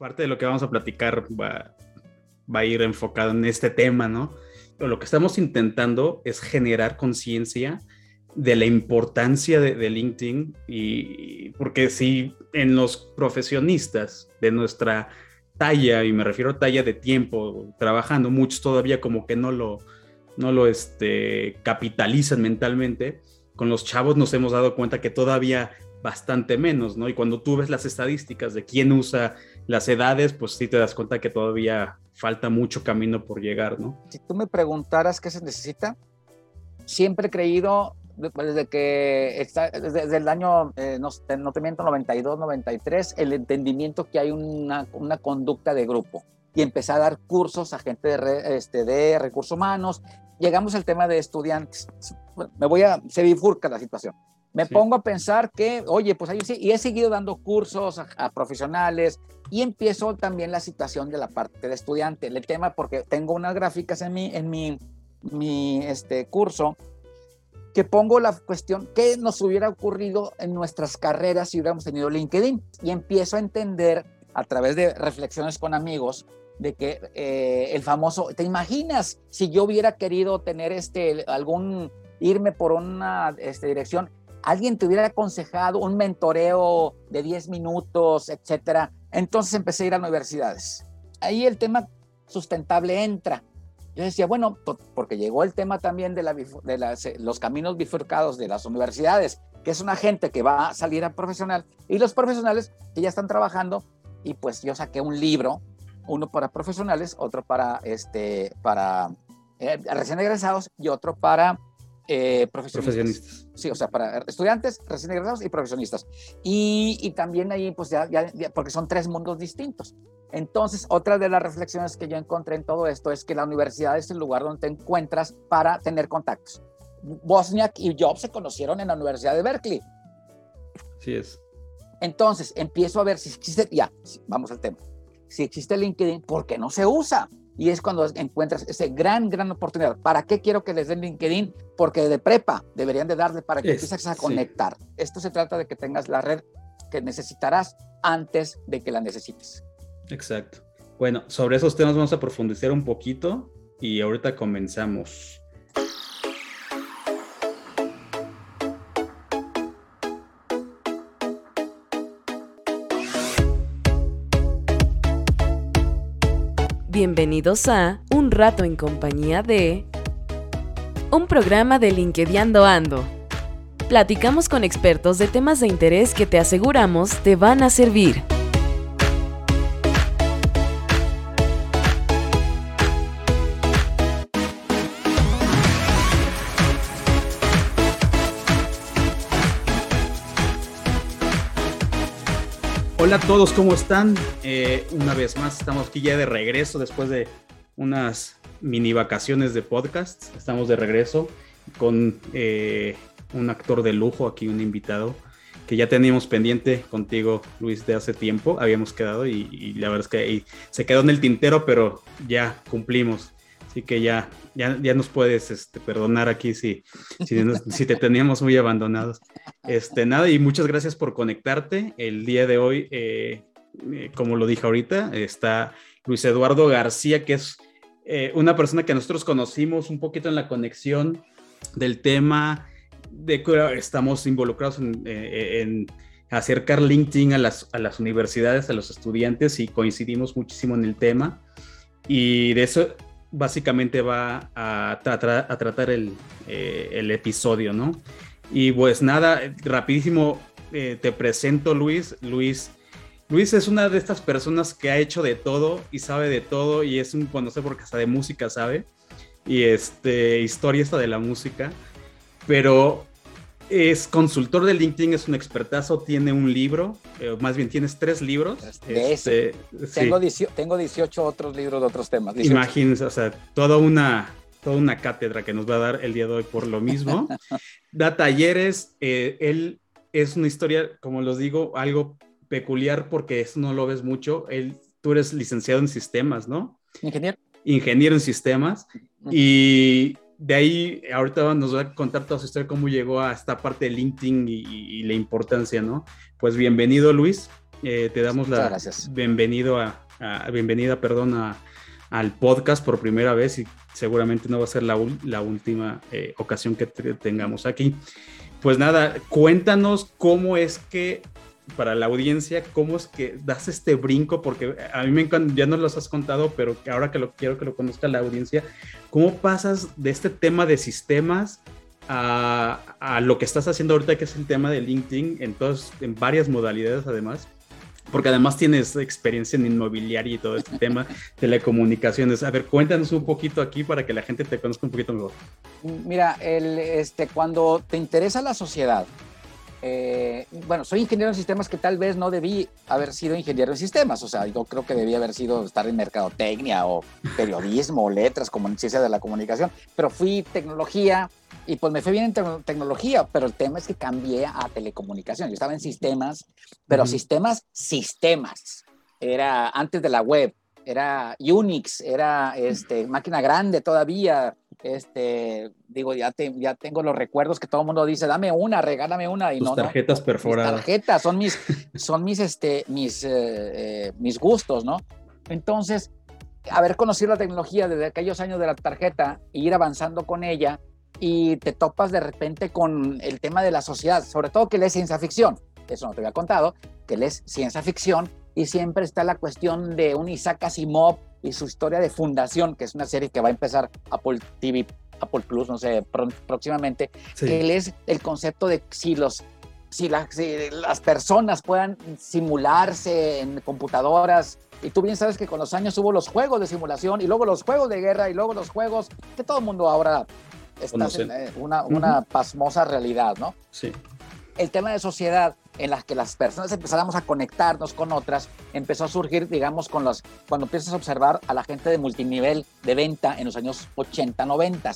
parte de lo que vamos a platicar va, va a ir enfocado en este tema, ¿no? Lo que estamos intentando es generar conciencia de la importancia de, LinkedIn y porque si en los profesionistas de nuestra talla, y me refiero a talla de tiempo, trabajando, muchos todavía como que no lo, no lo este, capitalizan mentalmente, con los chavos nos hemos dado cuenta que todavía bastante menos, ¿no? Y cuando tú ves las estadísticas de quién usa las edades, pues sí te das cuenta que todavía falta mucho camino por llegar, ¿no? Si tú me preguntaras qué se necesita, siempre he creído desde que está, desde, el año, eh, no, no, te miento, 92, 93, el entendimiento que hay una, una, conducta de grupo y empecé a dar cursos a gente de, este, de recursos humanos. Llegamos al tema de estudiantes. Me voy a, se bifurca la situación. Me pongo a pensar que, oye, pues ahí sí, y he seguido dando cursos a, profesionales y empiezo también la situación de la parte de estudiante, el tema, porque tengo unas gráficas en mi, en mi, mi este, curso que pongo la cuestión, ¿qué nos hubiera ocurrido en nuestras carreras si hubiéramos tenido LinkedIn? Y empiezo a entender a través de reflexiones con amigos de que eh, el famoso, ¿te imaginas si yo hubiera querido tener este, algún, irme por una este, dirección? Alguien te hubiera aconsejado un mentoreo de 10 minutos, etcétera. Entonces empecé a ir a universidades. Ahí el tema sustentable entra yo decía, bueno, porque llegó el tema también de, de los caminos bifurcados de las universidades, que es una gente que va a salir a profesional, y los profesionales que ya están trabajando, y pues yo saqué un libro, uno para profesionales, otro para, este, para eh, recién egresados y otro para eh, profesionistas. Sí, o sea, para estudiantes, recién egresados y profesionistas. Y, y también ahí, pues ya, ya, porque son tres mundos distintos. Entonces, otra de las reflexiones que yo encontré en todo esto es que la universidad es el lugar donde te encuentras para tener contactos. Bosniak y Job se conocieron en la Universidad de Berkeley. Sí es. Entonces, empiezo a ver si existe, ya, vamos al tema. Si existe LinkedIn, ¿por qué no se usa? Y es cuando encuentras esa gran, gran oportunidad. ¿Para qué quiero que les den LinkedIn? Porque de prepa deberían de darle para que empieces a conectar. Esto se trata de que tengas la red que necesitarás antes de que la necesites. Exacto. Bueno, sobre esos temas vamos a profundizar un poquito y ahorita comenzamos. Bienvenidos a Un rato en compañía de un programa de LinkedIn Ando. Platicamos con expertos de temas de interés que te aseguramos te van a servir. Hola a todos, ¿cómo están? Eh, una vez más, estamos aquí ya de regreso después de unas mini vacaciones de podcast. Estamos de regreso con eh, un actor de lujo, aquí un invitado que ya teníamos pendiente contigo, Luis, de hace tiempo. Habíamos quedado y, la verdad es que se quedó en el tintero, pero ya cumplimos. Así que ya, ya, ya nos puedes este, perdonar aquí si, si, te teníamos muy abandonados. Este, nada, y muchas gracias por conectarte. El día de hoy, eh, eh, como lo dije ahorita, está Luis Eduardo García, que es eh, una persona que nosotros conocimos un poquito en la conexión del tema de que estamos involucrados en, en acercar LinkedIn a las, a las universidades, a los estudiantes y coincidimos muchísimo en el tema. Y de eso básicamente va a, tratar el, eh, el, episodio, ¿no? Y pues nada, rapidísimo eh, te presento Luis. Luis. Luis es una de estas personas que ha hecho de todo y sabe de todo y es un conocer porque hasta de música sabe y este historia esta de la música, pero es consultor de LinkedIn, es un expertazo, tiene un libro, eh, más bien tienes tres libros. Este, tengo, tengo 18 otros libros de otros temas. Imagínense, o sea, toda una, toda una cátedra que nos va a dar el día de hoy por lo mismo. da talleres, eh, él es una historia, como los digo, algo peculiar porque eso no lo ves mucho. Él, tú eres licenciado en sistemas, ¿no? Ingeniero. Ingeniero en sistemas. Y de ahí ahorita nos va a contar toda su historia, cómo llegó a esta parte de LinkedIn y, la importancia, ¿no? Pues bienvenido, Luis. Eh, te damos la bienvenido a, bienvenida, perdón, al podcast por primera vez y seguramente no va a ser la, la última eh, ocasión que tengamos aquí. Pues nada, cuéntanos cómo es que para la audiencia, cómo es que das este brinco, porque a mí me encanta, ya nos los has contado, pero ahora que lo quiero que lo conozca la audiencia, ¿cómo pasas de este tema de sistemas a, a lo que estás haciendo ahorita, que es el tema de LinkedIn, en, todos, en varias modalidades además? porque además tienes experiencia en inmobiliaria y todo este tema, telecomunicaciones. A ver, cuéntanos un poquito aquí para que la gente te conozca un poquito mejor. Mira, el, este, cuando te interesa la sociedad, eh, bueno, soy ingeniero en sistemas que tal vez no debí haber sido ingeniero en sistemas, o sea, yo creo que debía haber sido estar en mercadotecnia o periodismo o letras como en ciencia de la comunicación, pero fui tecnología y pues me fue bien en tecnología, pero el tema es que cambié a telecomunicación. Yo estaba en sistemas, pero sistemas, sistemas. Era antes de la web, era Unix, era este, máquina grande todavía, este, digo, ya, te, ya tengo los recuerdos que todo el mundo dice, dame una, regálame una. Y no, tarjetas perforadas. Mis tarjetas, son mis, son mis, este, mis, eh, eh, mis gustos, ¿no? Entonces, haber conocido la tecnología desde aquellos años de la tarjeta e ir avanzando con ella y te topas de repente con el tema de la sociedad, sobre todo que lees ciencia ficción. Eso no te había contado, que lees ciencia ficción y siempre está la cuestión de un Isaac Asimov y su historia de fundación, que es una serie que va a empezar Apple TV, Apple Plus, no sé, próximamente, que él es el concepto de si los si, las personas puedan simularse en computadoras, y tú bien sabes que con los años hubo los juegos de simulación y luego los juegos de guerra y luego los juegos que todo el mundo ahora está en eh, una, una pasmosa realidad, ¿no? Sí. El tema de sociedad en las que las personas empezáramos a conectarnos con otras, empezó a surgir, digamos, con los, cuando empiezas a observar a la gente de multinivel de venta en los años 80, 90.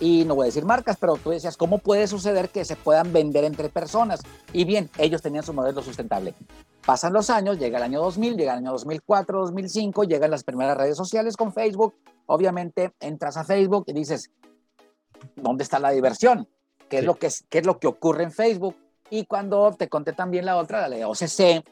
Y no voy a decir marcas, pero tú decías, ¿cómo puede suceder que se puedan vender entre personas? Y bien, ellos tenían su modelo sustentable. Pasan los años, llega el año 2000, llega el año 2004, 2005, llegan las primeras redes sociales con Facebook. Obviamente entras a Facebook y dices, ¿dónde está la diversión? ¿Qué, es, lo que, qué es lo que ocurre en Facebook? Y cuando te conté también la otra, la de OCC,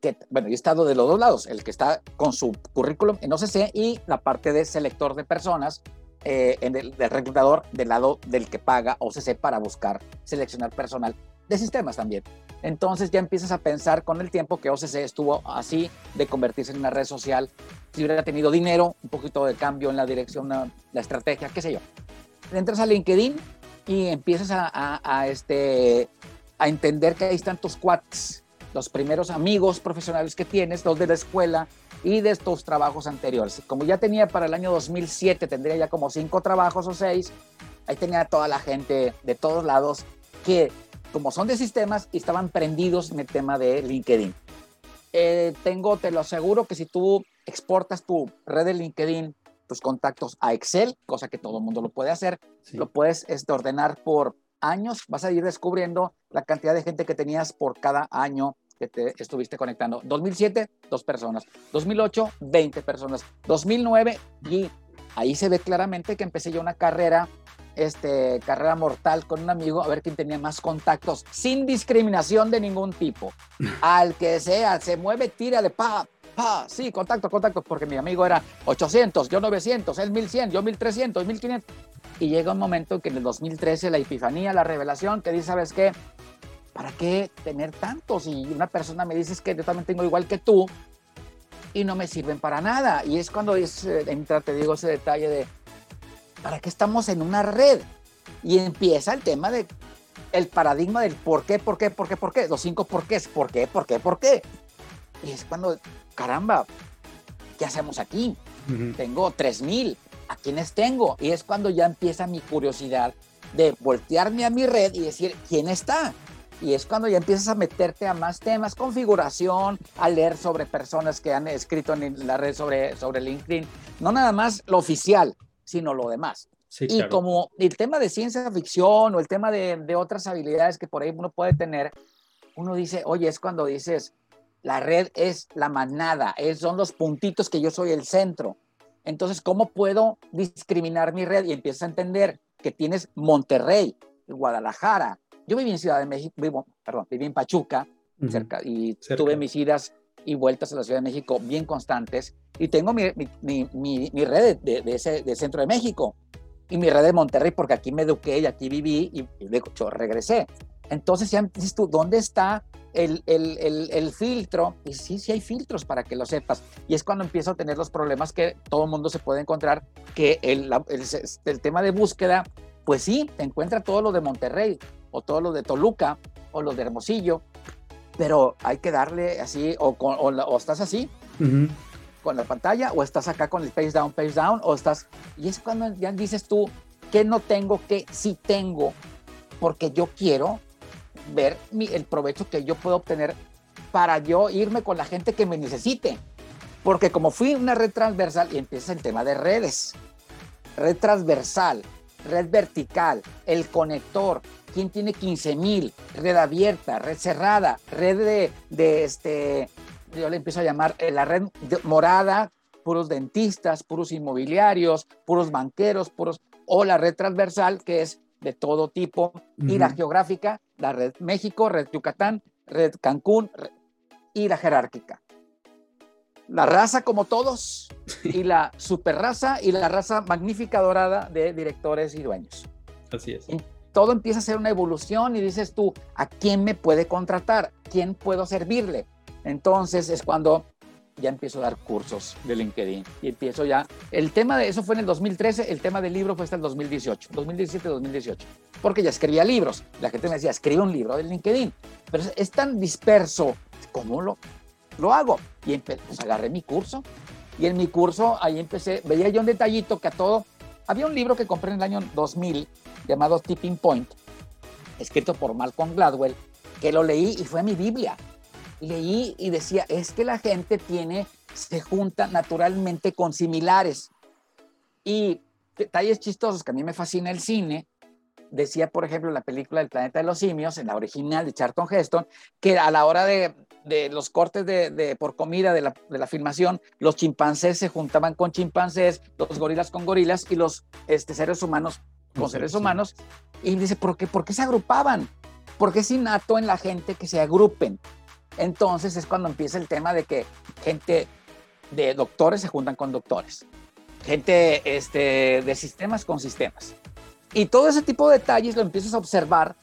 que, bueno, yo he estado de los dos lados, el que está con su currículum en OCC y la parte de selector de personas, eh, en el del reclutador del lado del que paga OCC para buscar seleccionar personal de sistemas también. Entonces ya empiezas a pensar con el tiempo que OCC estuvo así de convertirse en una red social, si hubiera tenido dinero, un poquito de cambio en la dirección, la estrategia, qué sé yo. Entras a LinkedIn y empiezas a, a, a este, a entender que están tus cuates, los primeros amigos profesionales que tienes, los de la escuela y de estos trabajos anteriores. Como ya tenía para el año 2007, tendría ya como cinco trabajos o seis, ahí tenía toda la gente de todos lados que como son de sistemas estaban prendidos en el tema de LinkedIn. Eh, tengo, te lo aseguro, que si tú exportas tu red de LinkedIn, tus contactos a Excel, cosa que todo el mundo lo puede hacer, lo puedes este, ordenar por años vas a ir descubriendo la cantidad de gente que tenías por cada año que te estuviste conectando. 2007, dos personas. 2008, 20 personas. 2009, y ahí se ve claramente que empecé yo una carrera, este, carrera mortal con un amigo, a ver quién tenía más contactos, sin discriminación de ningún tipo. Al que sea, se mueve, tira de pa, pa, sí, contacto, contacto, porque mi amigo era 800, yo 900, él 1100, yo 1300, 1500 y llega un momento en que en el 2013 la epifanía, la revelación, que dice, ¿sabes qué? ¿Para qué tener tantos? Y una persona me dice que yo también tengo igual que tú y no me sirven para nada. Y es cuando es, eh, entra, te digo, ese detalle de, ¿para qué estamos en una red? Y empieza el tema de el paradigma del por qué, por qué, por qué, por qué, los cinco por qué, por qué, por qué, por qué. Y es cuando, caramba, ¿qué hacemos aquí? Tengo 3000, ¿a quiénes tengo? Y es cuando ya empieza mi curiosidad de voltearme a mi red y decir, ¿quién está? Y es cuando ya empiezas a meterte a más temas, configuración, a leer sobre personas que han escrito en la red sobre, sobre LinkedIn. No nada más lo oficial, sino lo demás. y como el tema de ciencia ficción o el tema de, de, otras habilidades que por ahí uno puede tener, uno dice, oye, es cuando dices, la red es la manada, es, son los puntitos que yo soy el centro. Entonces, ¿cómo puedo discriminar mi red? Y empiezas a entender que tienes Monterrey, Guadalajara. Yo viví en Ciudad de México, vivo, perdón, viví en Pachuca, cerca, y tuve mis idas y vueltas a la Ciudad de México bien constantes, y tengo mi, mi, mi, mi red de, de, ese, Centro de México, y mi red de Monterrey, porque aquí me eduqué y aquí viví, y, y de hecho regresé. Entonces ya dices tú, ¿dónde está el, el, el, el, filtro? Y sí, sí hay filtros para que lo sepas. Y es cuando empiezo a tener los problemas que todo el mundo se puede encontrar, que el, el, tema de búsqueda, pues sí, te encuentra todo lo de Monterrey, o todo lo de Toluca, o lo de Hermosillo, pero hay que darle así, o, o, o estás así, con la pantalla, o estás acá con el page down, page down, o estás... Y es cuando ya dices tú, que no tengo, que sí tengo, porque yo quiero ver el provecho que yo puedo obtener para yo irme con la gente que me necesite. Porque como fui una red transversal y empieza el tema de redes, red transversal, red vertical, el conector, quién tiene 15 mil, red abierta, red cerrada, red de, de, este, yo le empiezo a llamar eh, la red morada, puros dentistas, puros inmobiliarios, puros banqueros, puros, o la red transversal que es de todo tipo, y la geográfica, la red México, red Yucatán, red Cancún y la jerárquica. La raza como todos y la super raza y la raza magnífica dorada de directores y dueños. Así es. todo empieza a ser una evolución y dices tú, ¿a quién me puede contratar? ¿Quién puedo servirle? Entonces es cuando ya empiezo a dar cursos de LinkedIn y empiezo ya. El tema de eso fue en el 2013, el tema del libro fue hasta el 2018, 2017-2018, porque ya escribía libros. La gente me decía, escribe un libro de LinkedIn, pero es tan disperso, ¿cómo lo, lo hago? Y pues agarré mi curso y en mi curso ahí empecé, veía yo un detallito que a todo, había un libro que compré en el año 2000 llamado Tipping Point, escrito por Malcolm Gladwell, que lo leí y fue mi Biblia leí y decía, es que la gente tiene, se junta naturalmente con similares. Y detalles chistosos que a mí me fascina el cine, decía, por ejemplo, la película El planeta de los simios, en la original de Charlton Heston, que a la hora de, de los cortes de, de, por comida de la, de la, filmación, los chimpancés se juntaban con chimpancés, los gorilas con gorilas y los este, seres humanos con seres humanos. Y dice, ¿por qué, ¿por qué se agrupaban? Porque es innato en la gente que se agrupen. Entonces es cuando empieza el tema de que gente de doctores se juntan con doctores, gente este, de sistemas con sistemas. Y todo ese tipo de detalles lo empiezas a observar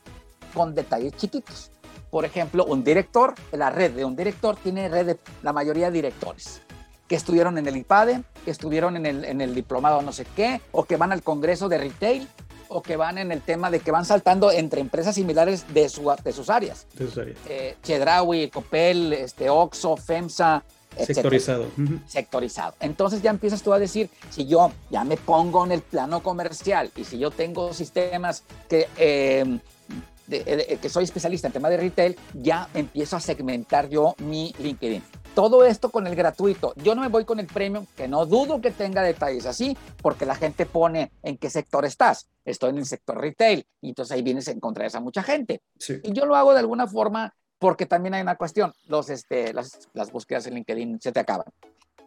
con detalles chiquitos. Por ejemplo, un director, la red de un director tiene red de la mayoría de directores que estuvieron en el IPADE, que estuvieron en el, en el diplomado no sé qué, o que van al congreso de retail, o que van en el tema de que van saltando entre empresas similares de, su, de sus áreas. De sus áreas. Eh, Chedraui, Copel, este, Oxo, FEMSA. Sectorizado. Sectorizado. Entonces ya empiezas tú a decir, si yo ya me pongo en el plano comercial y si yo tengo sistemas que... Eh, que soy especialista en tema de retail, ya empiezo a segmentar yo mi LinkedIn. Todo esto con el gratuito. Yo no me voy con el premium, que no dudo que tenga detalles así, porque la gente pone en qué sector estás. Estoy en el sector retail, y entonces ahí vienes a encontrar a esa mucha gente. Sí. Y yo lo hago de alguna forma porque también hay una cuestión, los, este, las, las búsquedas en LinkedIn se te acaban.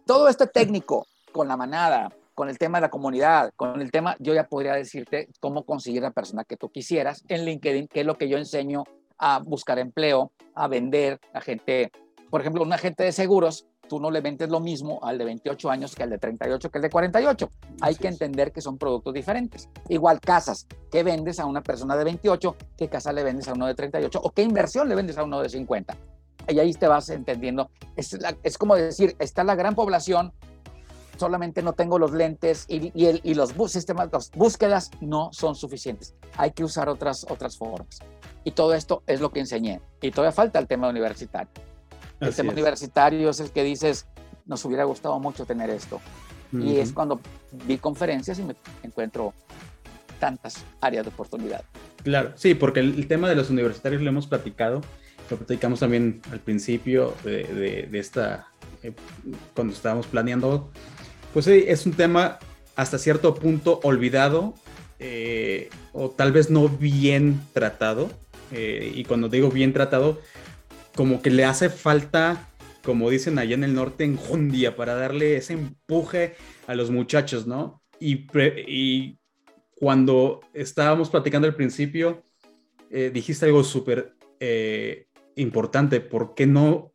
Todo este técnico con la manada, con el tema de la comunidad, con el tema, yo ya podría decirte cómo conseguir la persona que tú quisieras en LinkedIn, que es lo que yo enseño a buscar empleo, a vender a gente por ejemplo, un agente de seguros, tú no le vendes lo mismo al de 28 años que al de 38 que al de 48. Hay que entender que son productos diferentes. Igual casas, ¿qué vendes a una persona de 28? ¿Qué casa le vendes a uno de 38? ¿O qué inversión le vendes a uno de 50? Y ahí te vas entendiendo. Es, la, es como decir, está la gran población, solamente no tengo los lentes y, y, el, y los sistemas, las búsquedas no son suficientes. Hay que usar otras, otras formas. Y todo esto es lo que enseñé. Y todavía falta el tema universitario. El tema es. universitario es el que dices, nos hubiera gustado mucho tener esto. Uh -huh. Y es cuando vi conferencias y me encuentro tantas áreas de oportunidad. Claro, sí, porque el, el tema de los universitarios lo hemos platicado, lo platicamos también al principio de, de, de esta, eh, cuando estábamos planeando, pues sí, es un tema hasta cierto punto olvidado eh, o tal vez no bien tratado. Eh, y cuando digo bien tratado, como que le hace falta, como dicen allá en el norte, enjundia para darle ese empuje a los muchachos, ¿no? Y, cuando estábamos platicando al principio, eh, dijiste algo súper eh, importante, ¿por qué no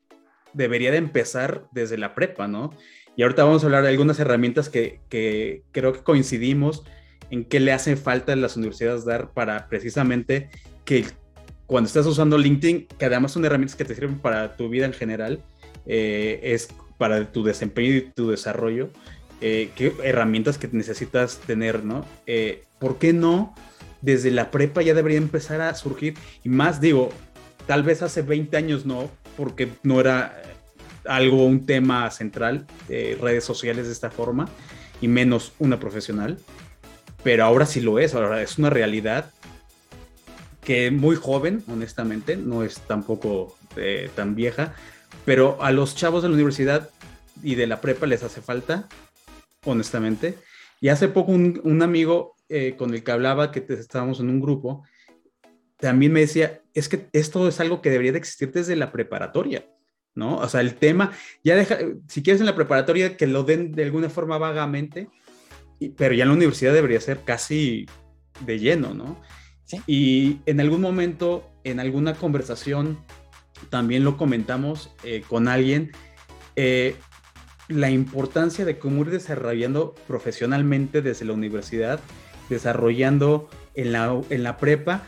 debería de empezar desde la prepa, no? Y ahorita vamos a hablar de algunas herramientas que, que creo que coincidimos en qué le hace falta a las universidades dar para precisamente que cuando estás usando LinkedIn, que además son herramientas que te sirven para tu vida en general, eh, es para tu desempeño y tu desarrollo, eh, qué herramientas que necesitas tener, ¿no? Eh, ¿Por qué no? Desde la prepa ya debería empezar a surgir, y más digo, tal vez hace 20 años no, porque no era algo, un tema central, de redes sociales de esta forma, y menos una profesional, pero ahora sí lo es, ahora es una realidad que muy joven, honestamente, no es tampoco eh, tan vieja, pero a los chavos de la universidad y de la prepa les hace falta, honestamente. Y hace poco un, amigo eh, con el que hablaba, que estábamos en un grupo, también me decía, es que esto es algo que debería de existir desde la preparatoria, ¿no? O sea, el tema, ya deja, si quieres en la preparatoria, que lo den de alguna forma vagamente, pero ya en la universidad debería ser casi de lleno, ¿no? Y en algún momento, en alguna conversación, también lo comentamos eh, con alguien, eh, la importancia de cómo ir desarrollando profesionalmente desde la universidad, desarrollando en la, en la prepa,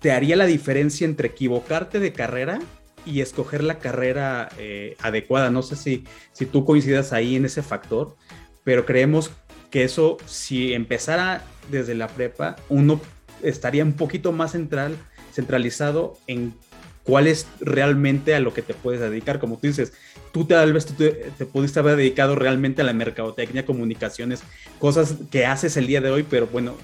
te haría la diferencia entre equivocarte de carrera y escoger la carrera eh, adecuada. No sé si, si tú coincidas ahí en ese factor, pero creemos que eso, si empezara desde la prepa, uno estaría un poquito más central, centralizado en cuál es realmente a lo que te puedes dedicar. Como tú dices, tú tal vez te, te, pudiste haber dedicado realmente a la mercadotecnia, comunicaciones, cosas que haces el día de hoy, pero bueno,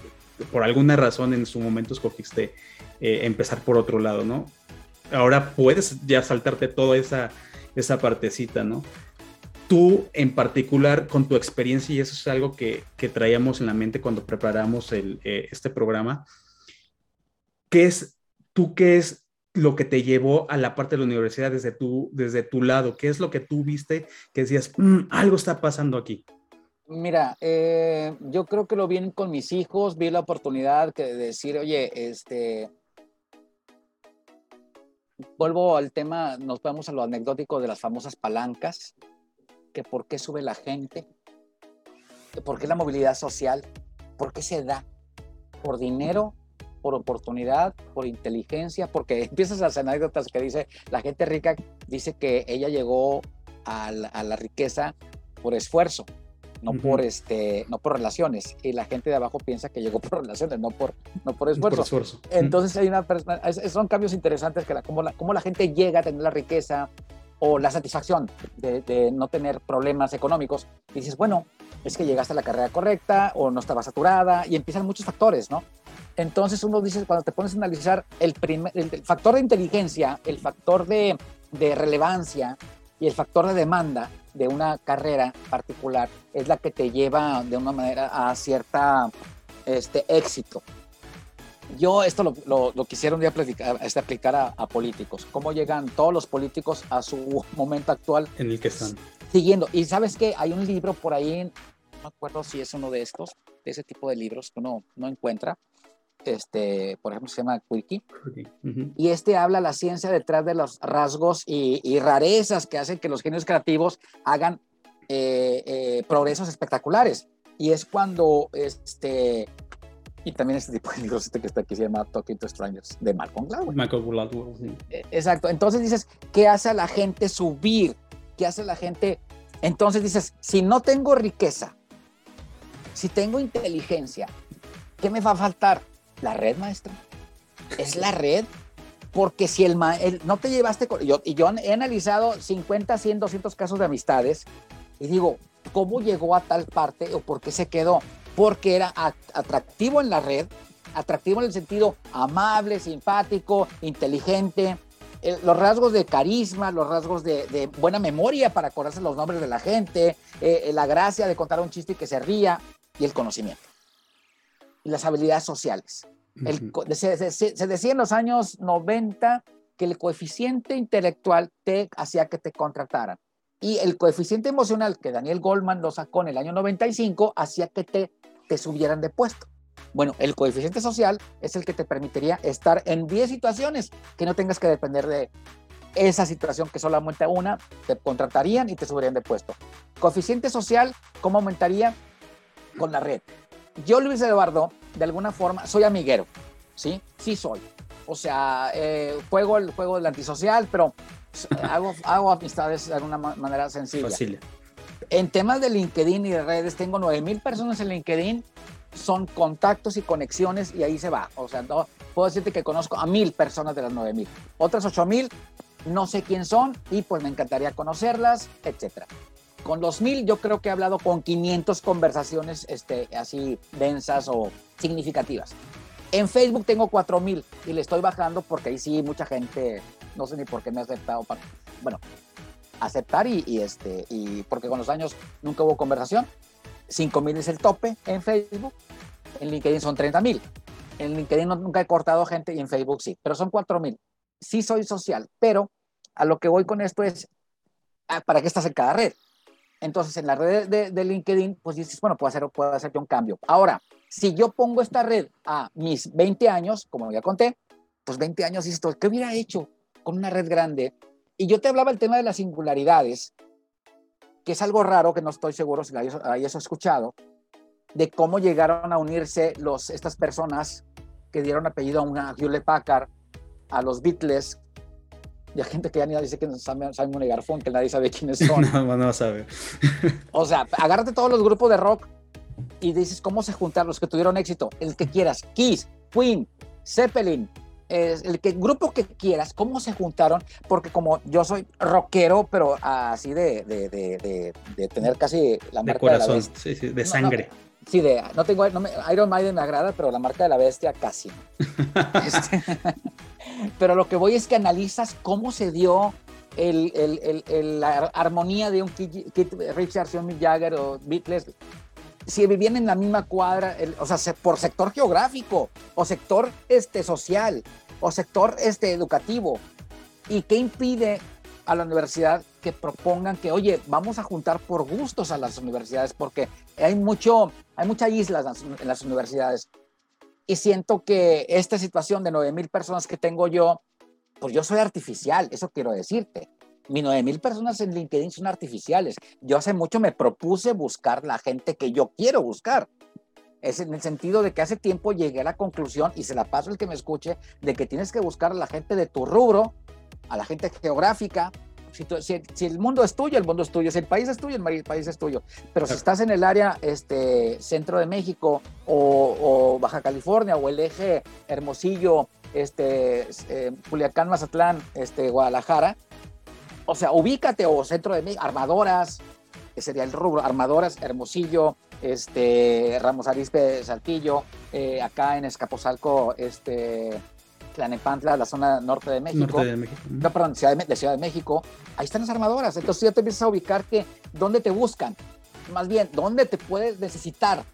por alguna razón en su momento escogiste eh, empezar por otro lado, ¿no? Ahora puedes ya saltarte toda esa, esa partecita, ¿no? Tú en particular, con tu experiencia, y eso es algo que, que traíamos en la mente cuando preparamos el, eh, este programa, ¿qué es, tú qué es lo que te llevó a la parte de la universidad desde tu, desde tu lado? ¿Qué es lo que tú viste que decías, mm, algo está pasando aquí? Mira, eh, yo creo que lo vi con mis hijos, vi la oportunidad de decir, oye, este, vuelvo al tema, nos vamos a lo anecdótico de las famosas palancas, que por qué sube la gente, que por qué la movilidad social, por qué se da, por dinero por oportunidad, por inteligencia, porque empiezas las anécdotas que dice la gente rica, dice que ella llegó a la, riqueza por esfuerzo, no por este, no por relaciones, y la gente de abajo piensa que llegó por relaciones, no por, no por esfuerzo. Entonces hay una son cambios interesantes que la, cómo, la, cómo la gente llega a tener la riqueza o la satisfacción de, de no tener problemas económicos. Y dices, bueno, es que llegaste a la carrera correcta o no estaba saturada y empiezan muchos factores, ¿no? Entonces uno dice, cuando te pones a analizar el, primer, el, factor de inteligencia, el factor de, de, relevancia y el factor de demanda de una carrera particular es la que te lleva de una manera a cierta este, éxito. Yo esto lo, lo, quisiera un día este, aplicar a, a, políticos. ¿Cómo llegan todos los políticos a su momento actual? En el que están. Siguiendo. Y sabes que hay un libro por ahí, no me acuerdo si es uno de estos, de ese tipo de libros que uno no encuentra, este, por ejemplo, se llama Quickie, y este habla la ciencia detrás de los rasgos y, rarezas que hacen que los genios creativos hagan eh, eh, progresos espectaculares. Y es cuando, este, y también este tipo de libros este que está aquí se llama Talking to Strangers, de Malcolm Gladwell. Malcolm Gladwell, sí. Eh, exacto. Entonces dices, ¿qué hace a la gente subir? ¿Qué hace a la gente? Entonces dices, si no tengo riqueza, si tengo inteligencia, ¿qué me va a faltar? La red, maestro. Es la red. Porque si el, no te llevaste con, yo, y yo he analizado 50, 100, 200 casos de amistades y digo, ¿cómo llegó a tal parte o por qué se quedó? Porque era atractivo en la red, atractivo en el sentido amable, simpático, inteligente, los rasgos de carisma, los rasgos de, buena memoria para acordarse los nombres de la gente, eh, la gracia de contar un chiste y que se ría y el conocimiento y las habilidades sociales. se, decía en los años 90 que el coeficiente intelectual te hacía que te contrataran. Y el coeficiente emocional que Daniel Goldman lo sacó en el año 95 hacía que te, te subieran de puesto. Bueno, el coeficiente social es el que te permitiría estar en 10 situaciones que no tengas que depender de esa situación que solamente una te contratarían y te subirían de puesto. Coeficiente social, ¿cómo aumentaría? Con la red. Yo, Luis Eduardo, de alguna forma, soy amiguero, ¿sí? Sí soy. O sea, eh, juego el juego del antisocial, pero hago, hago amistades de alguna manera sencilla. En temas de LinkedIn y de redes, tengo 9000 personas en LinkedIn, son contactos y conexiones y ahí se va. O sea, no, puedo decirte que conozco a mil personas de las 9000. Otras 8000 no sé quién son y pues me encantaría conocerlas, etcétera. Con los mil yo creo que he hablado con 500 conversaciones este, así densas o significativas. En Facebook tengo 4000 y le estoy bajando porque ahí sí mucha gente, no sé ni por qué me ha aceptado. Para, bueno, aceptar y, este, y porque con los años nunca hubo conversación. 5000 es el tope en Facebook. En LinkedIn son 30000. En LinkedIn nunca he cortado gente y en Facebook sí, pero son 4000 sí soy social, pero a lo que voy con esto es, ah, ¿para qué estás en cada red? Entonces, en la red de, LinkedIn, pues dices, bueno, puedo hacer, puedo hacer un cambio. Ahora, si yo pongo esta red a mis 20 años, como ya conté, pues 20 años esto, ¿qué hubiera hecho con una red grande? Y yo te hablaba el tema de las singularidades, que es algo raro, que no estoy seguro si hayas escuchado, de cómo llegaron a unirse los, estas personas que dieron apellido a una Hewlett Packard, a los Beatles, y a gente que ya ni dice que es Simon y que nadie sabe quiénes son. no, no sabe. o sea, agárrate todos los grupos de rock y dices cómo se juntaron los que tuvieron éxito, el que quieras, Kiss, Queen, Zeppelin, el que, grupo que quieras, cómo se juntaron, porque como yo soy rockero, pero así de, de, de, de tener casi la marca de corazón, sí, sí, de sangre. Sí, de, no tengo, Iron Maiden me agrada, pero la marca de la bestia casi. Este, pero lo que voy es que analizas cómo se dio el, el, el, la armonía de un Kit Richards, un Mick Jagger o Beatles. Si vivían en la misma cuadra, o sea, por sector geográfico, o sector este, social, o sector este, educativo. ¿Y qué impide a la universidad que propongan que, oye, vamos a juntar por gustos a las universidades, porque hay, mucho, hay muchas islas en las universidades. Y siento que esta situación de 9 mil personas que tengo yo, pues yo soy artificial, eso quiero decirte. Mis 9 mil personas en LinkedIn son artificiales. Yo hace mucho me propuse buscar la gente que yo quiero buscar. Es en el sentido de que hace tiempo llegué a la conclusión, y se la paso el que me escuche, de que tienes que buscar a la gente de tu rubro, a la gente geográfica. Si, el mundo es tuyo, el mundo es tuyo. Si el país es tuyo, el país es tuyo. Pero si estás en el área este, centro de México o, Baja California o el eje Hermosillo, este, eh, Culiacán, Mazatlán, este, Guadalajara, o sea, ubícate o centro de México, armadoras, que sería el rubro, armadoras, Hermosillo, este, Ramos Arispe, Saltillo, eh, acá en Escaposalco, este, Tlanepantla, la zona norte de México. Norte de México. No, perdón, Ciudad de, Ciudad de México. Ahí están las armadoras. Entonces ya te empiezas a ubicar que dónde te buscan. Más bien, dónde te puedes necesitar.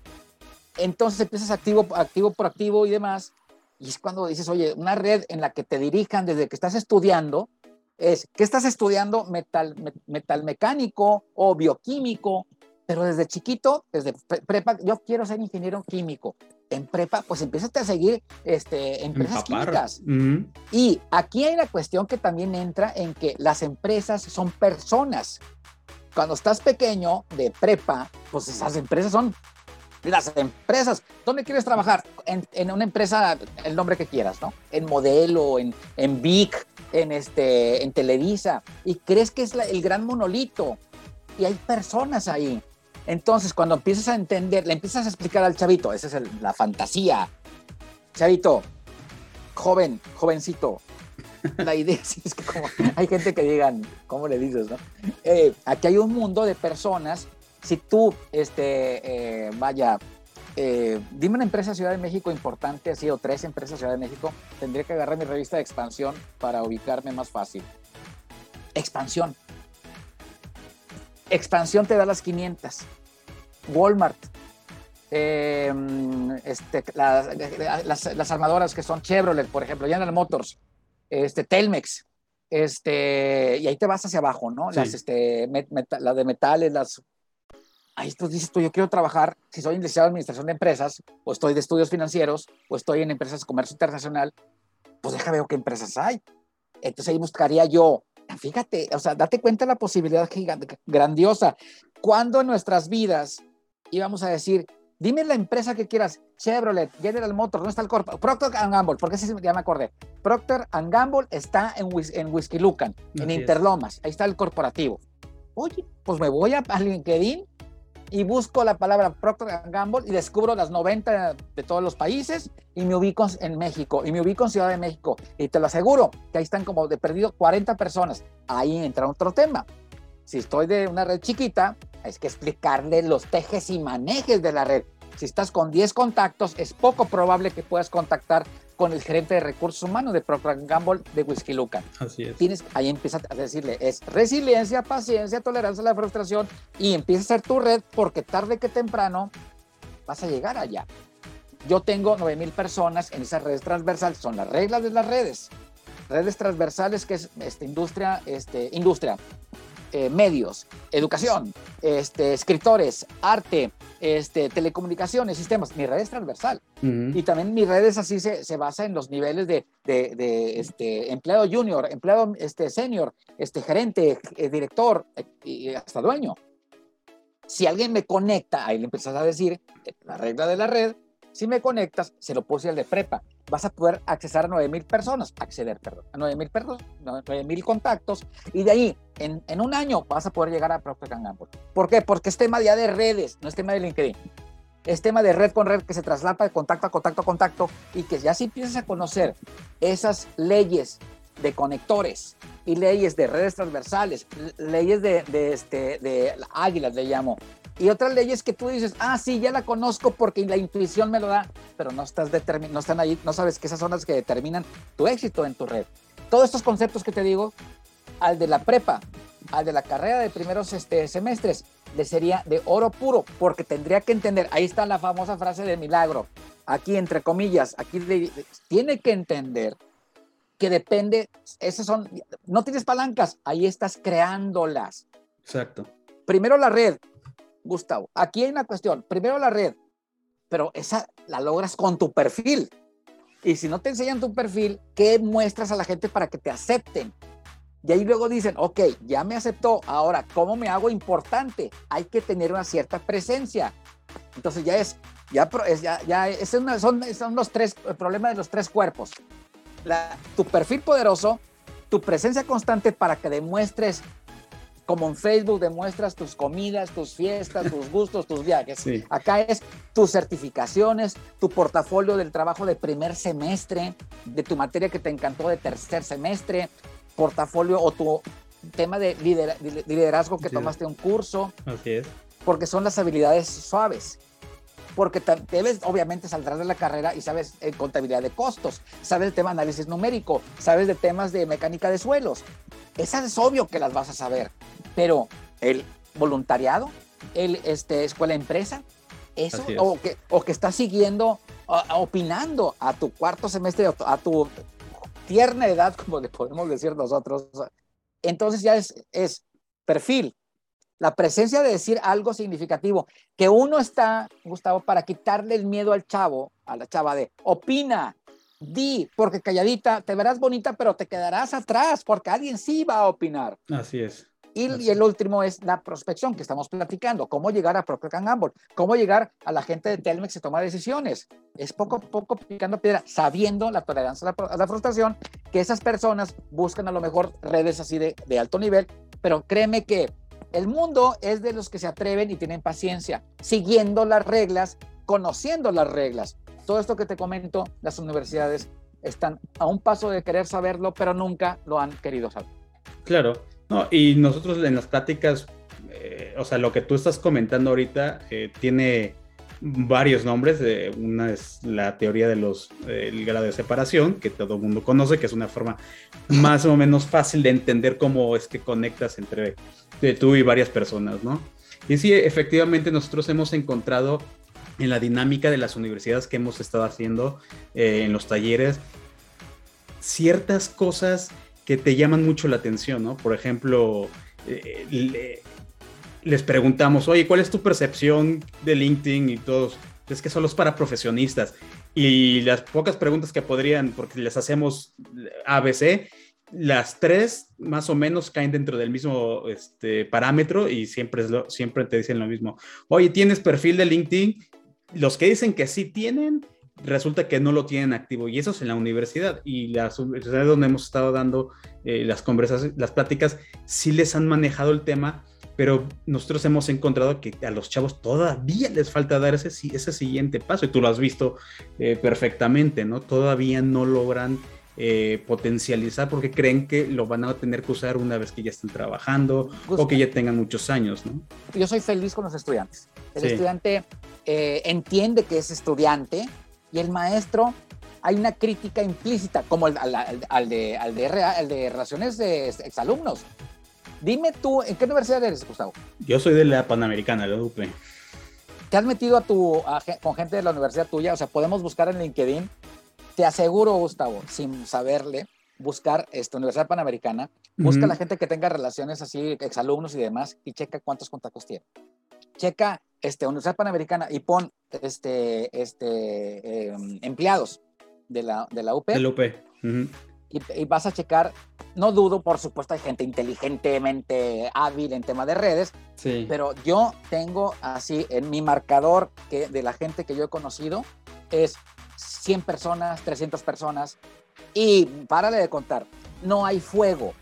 Entonces empiezas activo, activo por activo y demás. Y es cuando dices, oye, una red en la que te dirijan desde que estás estudiando, es, ¿qué estás estudiando? Metal, metal mecánico o bioquímico, pero desde chiquito, desde prepa, yo quiero ser ingeniero químico en prepa, pues empiezas a seguir este, empresas químicas. Y aquí hay una cuestión que también entra en que las empresas son personas. Cuando estás pequeño de prepa, pues esas empresas son las empresas. ¿Dónde quieres trabajar? En, una empresa, el nombre que quieras, ¿no? En Modelo, en, en Vic, en, este, en Televisa. Y crees que es el gran monolito. Y hay personas ahí. Entonces, cuando empiezas a entender, le empiezas a explicar al chavito, esa es la fantasía. Chavito, joven, jovencito, la idea es que como hay gente que digan, ¿cómo le dices, no? Eh, aquí hay un mundo de personas. Si tú, este, eh, vaya, eh, dime una empresa Ciudad de México importante, así, o tres empresas Ciudad de México, tendría que agarrar mi revista de expansión para ubicarme más fácil. Expansión. Expansión te da las 500. Walmart. Em, este, las, armadoras que son Chevrolet, por ejemplo, General Motors, este, Telmex, este, y ahí te vas hacia abajo, ¿no? Las, este, de metales, las ahí tú dices tú, yo quiero trabajar, si soy licenciado de administración de empresas, o estoy de estudios financieros, o estoy en empresas de comercio internacional, pues deja ver qué empresas hay. Entonces ahí buscaría yo, fíjate, o sea, date cuenta de la posibilidad gigante, grandiosa. Cuando en nuestras vidas íbamos a decir, dime la empresa que quieras, Chevrolet, General Motors, ¿dónde está el corpo? Procter Gamble, porque ese ya me acordé. Procter Gamble está en, en Whisky Lucan, en Interlomas, ahí está el corporativo. Oye, pues me voy a, a LinkedIn y busco la palabra Procter Gamble y descubro las 90 de todos los países y me ubico en México y me ubico en Ciudad de México y te lo aseguro que ahí están como de perdido 40 personas. Ahí entra otro tema. Si estoy de una red chiquita, es que explicarle los tejes y manejes de la red. Si estás con 10 contactos, es poco probable que puedas contactar con el gerente de recursos humanos de Procter Gamble de Whisky Lucan. Así es. Tienes, ahí empieza a decirle, es resiliencia, paciencia, tolerancia a la frustración y empieza a ser tu red porque tarde que temprano vas a llegar allá. Yo tengo 9 mil personas en esas redes transversales, son las reglas de las redes. Redes transversales que es este, industria, este, industria, eh, medios, educación, este, escritores, arte, este, telecomunicaciones, sistemas. Mi red es transversal. Y también mi red es así, se, se basa en los niveles de, de, este, empleado junior, empleado este, senior, este, gerente, eh, director eh, y hasta dueño. Si alguien me conecta, ahí le empiezas a decir la regla de la red, si me conectas, se lo puse al de prepa vas a poder accesar a 9000 personas, acceder, perdón, a 9000 personas, 9000 contactos, y de ahí, en, en, un año, vas a poder llegar a Procter Gamble. ¿Por qué? Porque es tema ya de redes, no es tema de LinkedIn. Es tema de red con red que se traslapa de contacto a contacto a contacto y que ya si empiezas a conocer esas leyes de conectores y leyes de redes transversales, leyes de, de, este, de águilas, le llamo, y otras leyes que tú dices, ah, sí, ya la conozco porque la intuición me lo da, pero no, estás no están ahí, no sabes que esas son las que determinan tu éxito en tu red. Todos estos conceptos que te digo, al de la prepa, al de la carrera de primeros este, semestres, le sería de oro puro, porque tendría que entender, ahí está la famosa frase de milagro, aquí entre comillas, aquí tiene que entender que depende, esas son, no tienes palancas, ahí estás creándolas. Exacto. Primero la red, Gustavo, aquí hay una cuestión. Primero la red, pero esa la logras con tu perfil. Y si no te enseñan tu perfil, ¿qué muestras a la gente para que te acepten? Y ahí luego dicen, ok, ya me aceptó, ahora, ¿cómo me hago importante? Hay que tener una cierta presencia. Entonces ya es, ya, ya, ya es una, son, los tres, el problema de los tres cuerpos. Tu perfil poderoso, tu presencia constante para que demuestres como en Facebook demuestras tus comidas, tus fiestas, tus gustos, tus viajes. Acá es tus certificaciones, tu portafolio del trabajo de primer semestre, de tu materia que te encantó de tercer semestre, portafolio o tu tema de liderazgo que tomaste un curso. Así es. Porque son las habilidades suaves. Porque debes, obviamente, saldrás de la carrera y sabes en contabilidad de costos, sabes el tema de análisis numérico, sabes de temas de mecánica de suelos. Esas es obvio que las vas a saber pero el voluntariado, el este, escuela empresa, eso, o que, o que estás siguiendo, opinando a tu cuarto semestre, a tu tierna edad, como le podemos decir nosotros. Entonces ya es, es perfil, la presencia de decir algo significativo, que uno está, Gustavo, para quitarle el miedo al chavo, a la chava de opina, di, porque calladita, te verás bonita, pero te quedarás atrás, porque alguien sí va a opinar. Así es. Y, el último es la prospección que estamos platicando, cómo llegar a Procter Gamble, cómo llegar a la gente de Telmex y tomar decisiones. Es poco a poco picando piedra, sabiendo la tolerancia a la, frustración, que esas personas buscan a lo mejor redes así de, de alto nivel, pero créeme que el mundo es de los que se atreven y tienen paciencia, siguiendo las reglas, conociendo las reglas. Todo esto que te comento, las universidades están a un paso de querer saberlo, pero nunca lo han querido saber. Claro, no, y nosotros en las pláticas, eh, o sea, lo que tú estás comentando ahorita eh, tiene varios nombres. Eh, una es la teoría de los el grado de separación, que todo el mundo conoce, que es una forma más o menos fácil de entender cómo es que conectas entre tú y varias personas, ¿no? Y sí, efectivamente nosotros hemos encontrado en la dinámica de las universidades que hemos estado haciendo en los talleres ciertas cosas que te llaman mucho la atención, ¿no? Por ejemplo, eh, les preguntamos, oye, ¿cuál es tu percepción de LinkedIn y todos? Es que solo es para profesionistas. Y las pocas preguntas que podrían, porque les hacemos ABC, las tres más o menos caen dentro del mismo este, parámetro y siempre, siempre te dicen lo mismo. Oye, ¿tienes perfil de LinkedIn? Los que dicen que sí tienen, resulta que no lo tienen activo y eso es en la universidad y las universidades donde hemos estado dando eh, las conversaciones, las pláticas, sí les han manejado el tema, pero nosotros hemos encontrado que a los chavos todavía les falta dar ese, ese siguiente paso y tú lo has visto eh, perfectamente, ¿no? Todavía no logran eh, potencializar porque creen que lo van a tener que usar una vez que ya estén trabajando o que ya tengan muchos años, ¿no? Yo soy feliz con los estudiantes. El estudiante eh, entiende que es estudiante y el maestro hay una crítica implícita, como al, al, de, al, de, al de relaciones de exalumnos. Dime tú, ¿en qué universidad eres, Gustavo? Yo soy de la Panamericana, la UP. ¿Te has metido a tu, con gente de la universidad tuya? O sea, podemos buscar en LinkedIn te aseguro, Gustavo, sin saberle, buscar esta Universidad Panamericana, busca la gente que tenga relaciones así, exalumnos y demás, y checa cuántos contactos tiene. Checa este, Universidad Panamericana y pon este, este, em, empleados de la, de la UP. De la UP. Y, vas a checar, no dudo, por supuesto, hay gente inteligentemente hábil en tema de redes, sí. pero yo tengo así en mi marcador que de la gente que yo he conocido es 100 personas, 300 personas, y párale de contar, no hay fuego,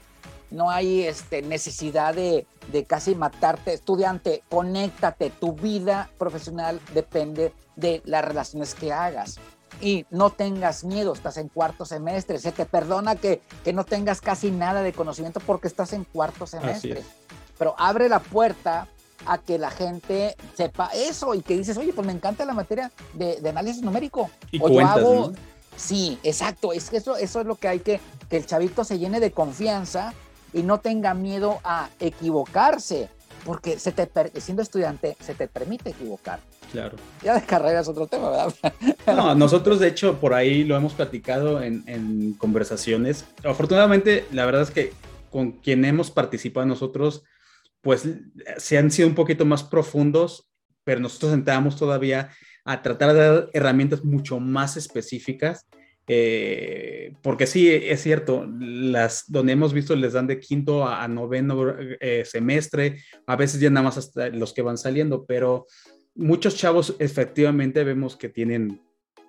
no hay este, necesidad de, de, casi matarte. Estudiante, conéctate, tu vida profesional depende de las relaciones que hagas. Y no tengas miedo, estás en cuarto semestre, se te perdona que, que no tengas casi nada de conocimiento porque estás en cuarto semestre. Pero abre la puerta a que la gente sepa eso y que dices, oye, pues me encanta la materia de, análisis numérico. Y o yo hago... Sí, exacto. Es que eso, eso es lo que hay que, que el chavito se llene de confianza y no tenga miedo a equivocarse, porque se te, siendo estudiante se te permite equivocar. Claro. Ya de carrera es otro tema, ¿verdad? No, nosotros de hecho por ahí lo hemos platicado en, en conversaciones. Afortunadamente, la verdad es que con quien hemos participado nosotros, pues se han sido un poquito más profundos, pero nosotros entramos todavía a tratar de dar herramientas mucho más específicas, eh, porque sí, es cierto, las donde hemos visto les dan de quinto a, noveno eh, semestre, a veces ya nada más hasta los que van saliendo, pero muchos chavos efectivamente vemos que tienen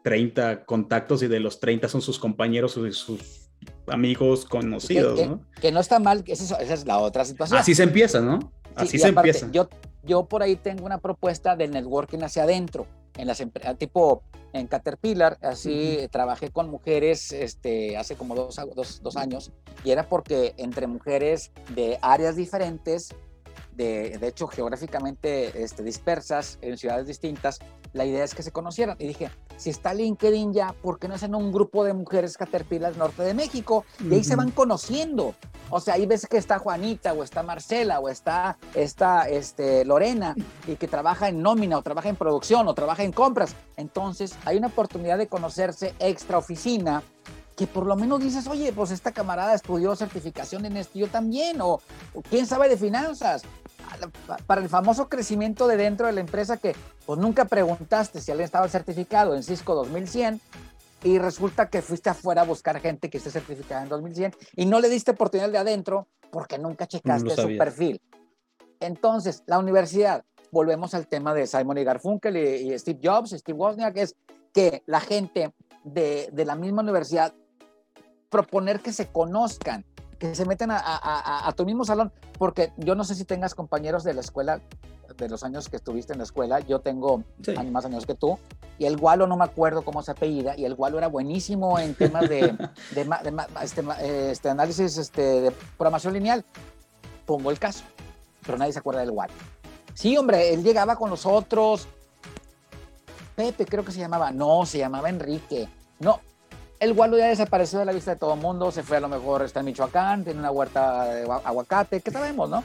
30 contactos y de los 30 son sus compañeros o sus amigos conocidos, que, ¿no? Que no está mal, esa es la otra situación. Así se empieza, ¿no? Así se empieza. Yo, yo por ahí tengo una propuesta de networking hacia adentro, en las tipo en Caterpillar, así trabajé con mujeres este, hace como dos, dos, dos, años, y era porque entre mujeres de áreas diferentes de, de hecho geográficamente este, dispersas en ciudades distintas, la idea es que se conocieran. Y dije, si está LinkedIn ya, ¿por qué no hacen un grupo de mujeres Caterpillar norte de México? Y ahí se van conociendo. O sea, ahí ves que está Juanita, o está Marcela, o está, está este, Lorena, y que trabaja en nómina, o trabaja en producción, o trabaja en compras. Entonces, hay una oportunidad de conocerse extra oficina que por lo menos dices, oye, pues esta camarada estudió certificación en esto, yo también, o, quién sabe de finanzas, para el famoso crecimiento de dentro de la empresa que pues nunca preguntaste si alguien estaba certificado en Cisco 2100 y resulta que fuiste afuera a buscar gente que esté certificada en 2100 y no le diste oportunidad de adentro porque nunca checaste su perfil. Entonces, la universidad, volvemos al tema de Simon y Garfunkel y, Steve Jobs, Steve Wozniak, es que la gente de, de la misma universidad proponer que se conozcan, que se meten a, tu mismo salón, porque yo no sé si tengas compañeros de la escuela, de los años que estuviste en la escuela, yo tengo más años que tú, y el Gualo no me acuerdo cómo se apellida, y el Gualo era buenísimo en temas de, de, este, este, análisis este, de programación lineal. Pongo el caso, pero nadie se acuerda del Gualo. Sí, hombre, él llegaba con los otros. Pepe, creo que se llamaba. No, se llamaba Enrique. No, el gualo ya desapareció de la vista de todo el mundo, se fue a lo mejor, está en Michoacán, tiene una huerta de aguacate, ¿qué sabemos, no?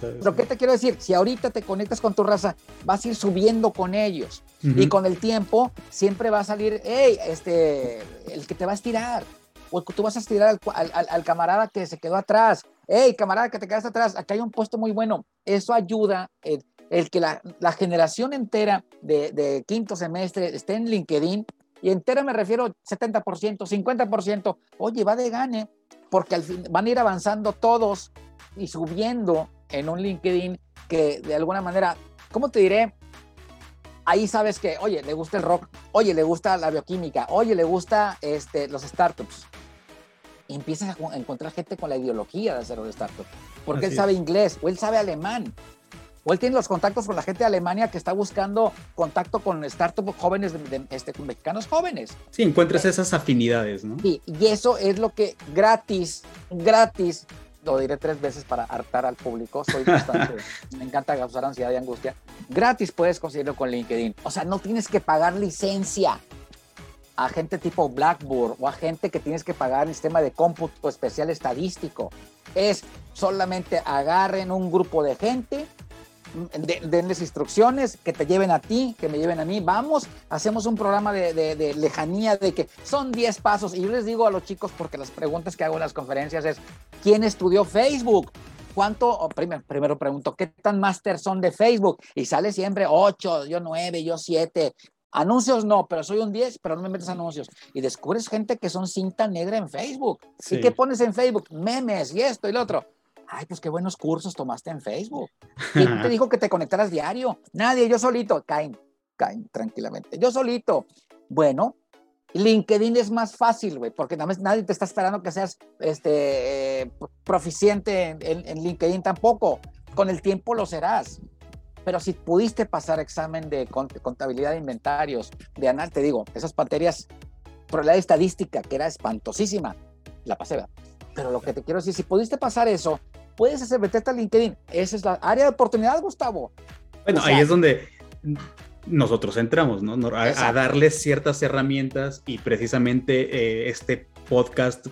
Pero ¿qué te quiero decir? Si ahorita te conectas con tu raza, vas a ir subiendo con ellos. Y con el tiempo siempre va a salir, hey, este, el que te va a estirar. O tú vas a estirar al, al, camarada que se quedó atrás. Hey, camarada que te quedaste atrás, acá hay un puesto muy bueno. eso ayuda el, el que la, la, generación entera de, de, quinto semestre esté en LinkedIn, y entera me refiero 70%, 50%, oye, va de gane, porque al fin van a ir avanzando todos y subiendo en un LinkedIn que de alguna manera, ¿cómo te diré? Ahí sabes que, oye, le gusta el rock, oye, le gusta la bioquímica, oye, le gusta este, los startups. Y empiezas a encontrar gente con la ideología de hacer un startup, porque Así él sabe es. inglés o él sabe alemán. O él tiene los contactos con la gente de Alemania que está buscando contacto con startups jóvenes, de, de, este, con mexicanos jóvenes. Sí, encuentras esas afinidades, ¿no? Sí, y eso es lo que gratis, gratis, lo diré tres veces para hartar al público, soy bastante, me encanta causar ansiedad y angustia, gratis puedes conseguirlo con LinkedIn. O sea, no tienes que pagar licencia a gente tipo Blackboard o a gente que tienes que pagar el sistema de cómputo especial estadístico. Es solamente agarren un grupo de gente, de, denles instrucciones, que te lleven a ti, que me lleven a mí. Vamos, hacemos un programa de, de, de, lejanía de que son 10 pasos. Y yo les digo a los chicos, porque las preguntas que hago en las conferencias es, ¿quién estudió Facebook? ¿Cuánto? Oh, primero, primero pregunto, ¿qué tan máster son de Facebook? Y sale siempre 8, yo 9, yo 7. Anuncios no, pero soy un 10, pero no me metes anuncios. Y descubres gente que son cinta negra en Facebook. Sí. ¿Y qué pones en Facebook? Memes y esto y lo otro ay, pues qué buenos cursos tomaste en Facebook. ¿Quién te dijo que te conectaras diario? Nadie, yo solito. Caen, caen tranquilamente. Yo solito. Bueno, LinkedIn es más fácil, güey, porque nada más nadie te está esperando que seas este, eh, proficiente en, en, en, LinkedIn tampoco. Con el tiempo lo serás. Pero si pudiste pasar examen de contabilidad de inventarios, de anal, te digo, esas materias, probabilidad estadística, que era espantosísima, la pasé, ¿verdad? Pero lo que te quiero decir, si pudiste pasar eso, puedes hacer, meterte a LinkedIn. Esa es la área de oportunidad, Gustavo. Bueno, o sea, ahí es donde nosotros entramos, ¿no? A, a darles ciertas herramientas y precisamente eh, este podcast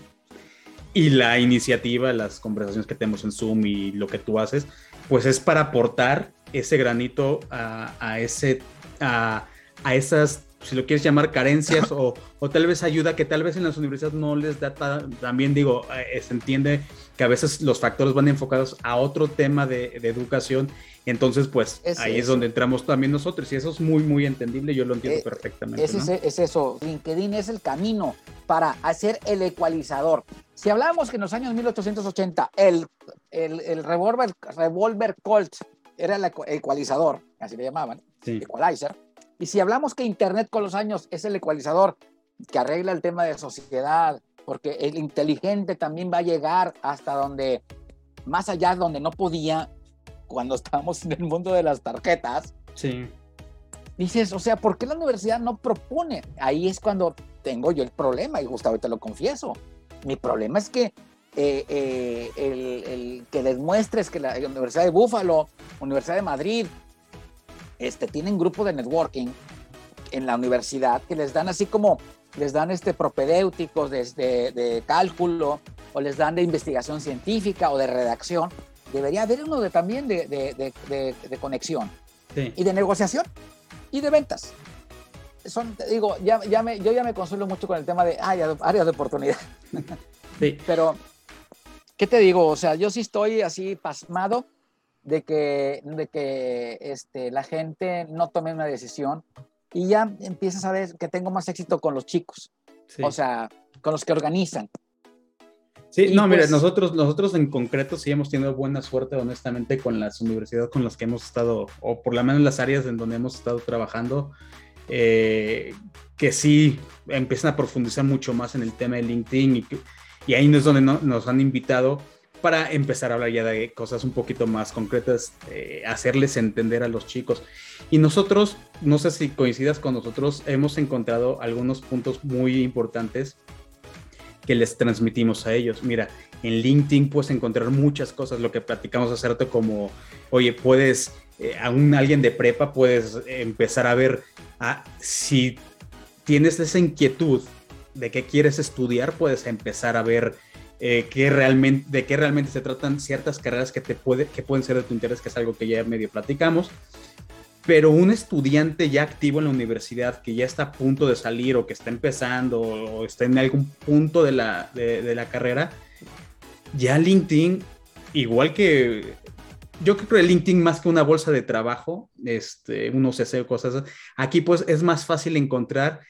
y la iniciativa, las conversaciones que tenemos en Zoom y lo que tú haces, pues es para aportar ese granito a, a ese, a, a esas si lo quieres llamar carencias o, o, tal vez ayuda que tal vez en las universidades no les da, también digo, eh, se entiende que a veces los factores van enfocados a otro tema de, de educación, entonces pues es ahí eso. es donde entramos también nosotros y eso es muy, muy entendible, yo lo entiendo eh, perfectamente. Es, ¿no? es, es, eso, LinkedIn es el camino para hacer el ecualizador. Si hablamos que en los años 1880 el, el, el revolver, revolver Colt era el ecualizador, así le llamaban, sí. equalizer, y si hablamos que Internet con los años es el ecualizador que arregla el tema de sociedad, porque el inteligente también va a llegar hasta donde, más allá donde no podía, cuando estábamos en el mundo de las tarjetas. Sí. Dices, o sea, ¿por qué la universidad no propone? Ahí es cuando tengo yo el problema, y Gustavo, te lo confieso. Mi problema es que eh, eh, el, el, que les muestres que la, la Universidad de Búfalo, Universidad de Madrid, este, tienen grupo de networking en la universidad que les dan así como, les dan este propedéuticos de, de, de cálculo o les dan de investigación científica o de redacción. Debería haber uno de, también de, conexión sí. y de negociación y de ventas. Son, digo, ya, ya me, yo ya me consuelo mucho con el tema de áreas área de oportunidad. Sí. Pero, ¿qué te digo? O sea, yo sí estoy así pasmado de que, de que este, la gente no tome una decisión y ya empiezas a ver que tengo más éxito con los chicos, sí. o sea, con los que organizan. Sí, y no, pues, mira, nosotros, nosotros en concreto sí hemos tenido buena suerte, honestamente, con las universidades con las que hemos estado, o por lo menos las áreas en donde hemos estado trabajando, eh, que sí empiezan a profundizar mucho más en el tema de LinkedIn y, y ahí es donde no, nos han invitado para empezar a hablar ya de cosas un poquito más concretas, eh, hacerles entender a los chicos. Y nosotros, no sé si coincidas con nosotros, hemos encontrado algunos puntos muy importantes que les transmitimos a ellos. Mira, en LinkedIn puedes encontrar muchas cosas, lo que platicamos hace como, oye, puedes, eh, a un alguien de prepa puedes empezar a ver ah, si tienes esa inquietud de qué quieres estudiar, puedes empezar a ver eh, realmente, de qué realmente se tratan ciertas carreras que, te puede, que pueden ser de tu interés, que es algo que ya medio platicamos. Pero un estudiante ya activo en la universidad, que ya está a punto de salir o que está empezando o está en algún punto de la, de, la carrera, ya LinkedIn, igual que yo creo que LinkedIn más que una bolsa de trabajo, este, uno se hace cosas, aquí pues es más fácil encontrar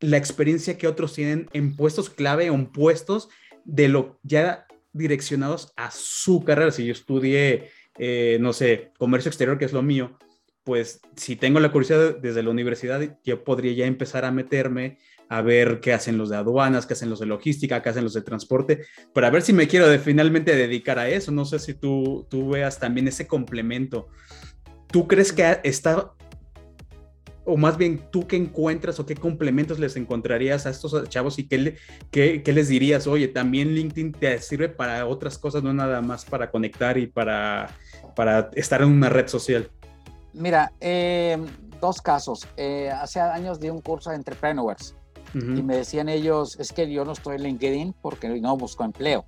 la experiencia que otros tienen en puestos clave o en puestos de lo ya direccionados a su carrera. Si yo estudié, eh, no sé, comercio exterior, que es lo mío, pues si tengo la curiosidad desde la universidad, yo podría ya empezar a meterme a ver qué hacen los de aduanas, qué hacen los de logística, qué hacen los de transporte, para ver si me quiero de, finalmente dedicar a eso. No sé si tú, tú veas también ese complemento. ¿Tú crees que está, o más bien tú qué encuentras o qué complementos les encontrarías a estos chavos y qué, qué, qué les dirías? Oye, también LinkedIn te sirve para otras cosas, no nada más para conectar y para, para estar en una red social. Mira, eh, dos casos. Eh, hace años di un curso de entrepreneurs y me decían ellos, es que yo no estoy en LinkedIn porque no busco empleo.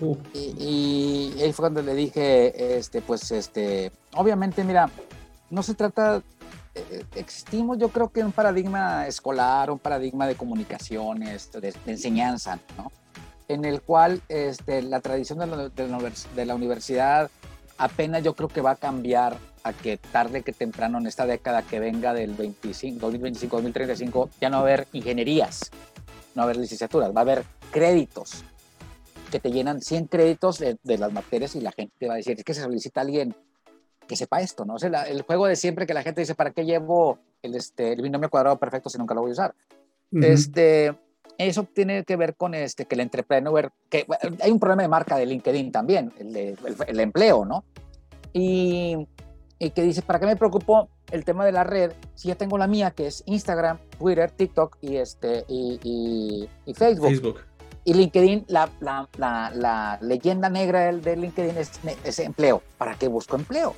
Uh. Y, ahí fue cuando le dije, este, pues, este, obviamente, mira, no se trata, existimos yo creo que un paradigma escolar, un paradigma de comunicaciones, de, enseñanza, ¿no? En el cual este, la tradición de la, de la universidad apenas yo creo que va a cambiar a que tarde que temprano en esta década que venga del 25, 2025, 2035, ya no va a haber ingenierías, no va a haber licenciaturas, va a haber créditos que te llenan 100 créditos de, las materias y la gente te va a decir, es que se solicita alguien que sepa esto, ¿no? O sea, el juego de siempre que la gente dice, ¿para qué llevo el, este, el binomio cuadrado perfecto si nunca lo voy a usar? este, eso tiene que ver con este, que el entrepreneur, que hay un problema de marca de LinkedIn también, el, de, el empleo, ¿no? Y y que dice, ¿para qué me preocupo el tema de la red si ya tengo la mía, que es Instagram, Twitter, TikTok y, este, y, y, Facebook. Facebook. Y LinkedIn, la, la, la, leyenda negra de LinkedIn es, es, empleo. ¿Para qué busco empleo?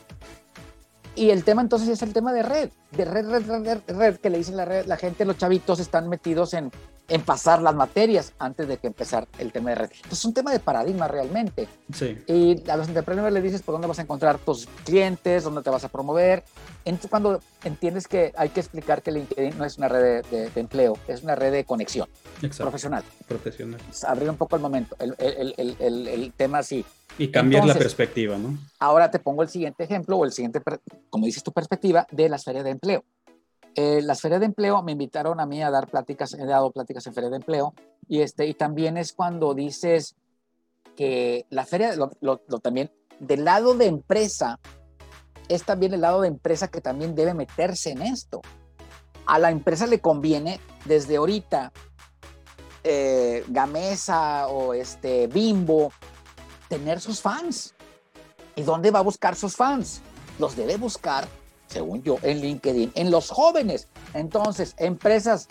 Y el tema entonces es el tema de red, de red, red, red, red, que le dicen la red, la gente, los chavitos están metidos en, en pasar las materias antes de que empezar el tema de red. Entonces es un tema de paradigma realmente. Sí. Y a los emprendedores le dices por dónde vas a encontrar tus clientes, dónde te vas a promover. Entonces cuando entiendes que hay que explicar que LinkedIn no es una red de, empleo, es una red de conexión profesional. Profesional. abrir un poco el momento, el, el, el, el tema así. Y cambiar la perspectiva, ¿no? Ahora te pongo el siguiente ejemplo o el siguiente, como dices tu perspectiva, de las ferias de empleo. Eh, las ferias de empleo me invitaron a mí a dar pláticas, he dado pláticas en ferias de empleo y, este, y también es cuando dices que la feria, también, del lado de empresa, es también el lado de empresa que también debe meterse en esto. A la empresa le conviene desde ahorita eh, Gamesa o este Bimbo tener sus fans. ¿Y dónde va a buscar sus fans? Los debe buscar, según yo, en LinkedIn, en los jóvenes. Entonces, empresas,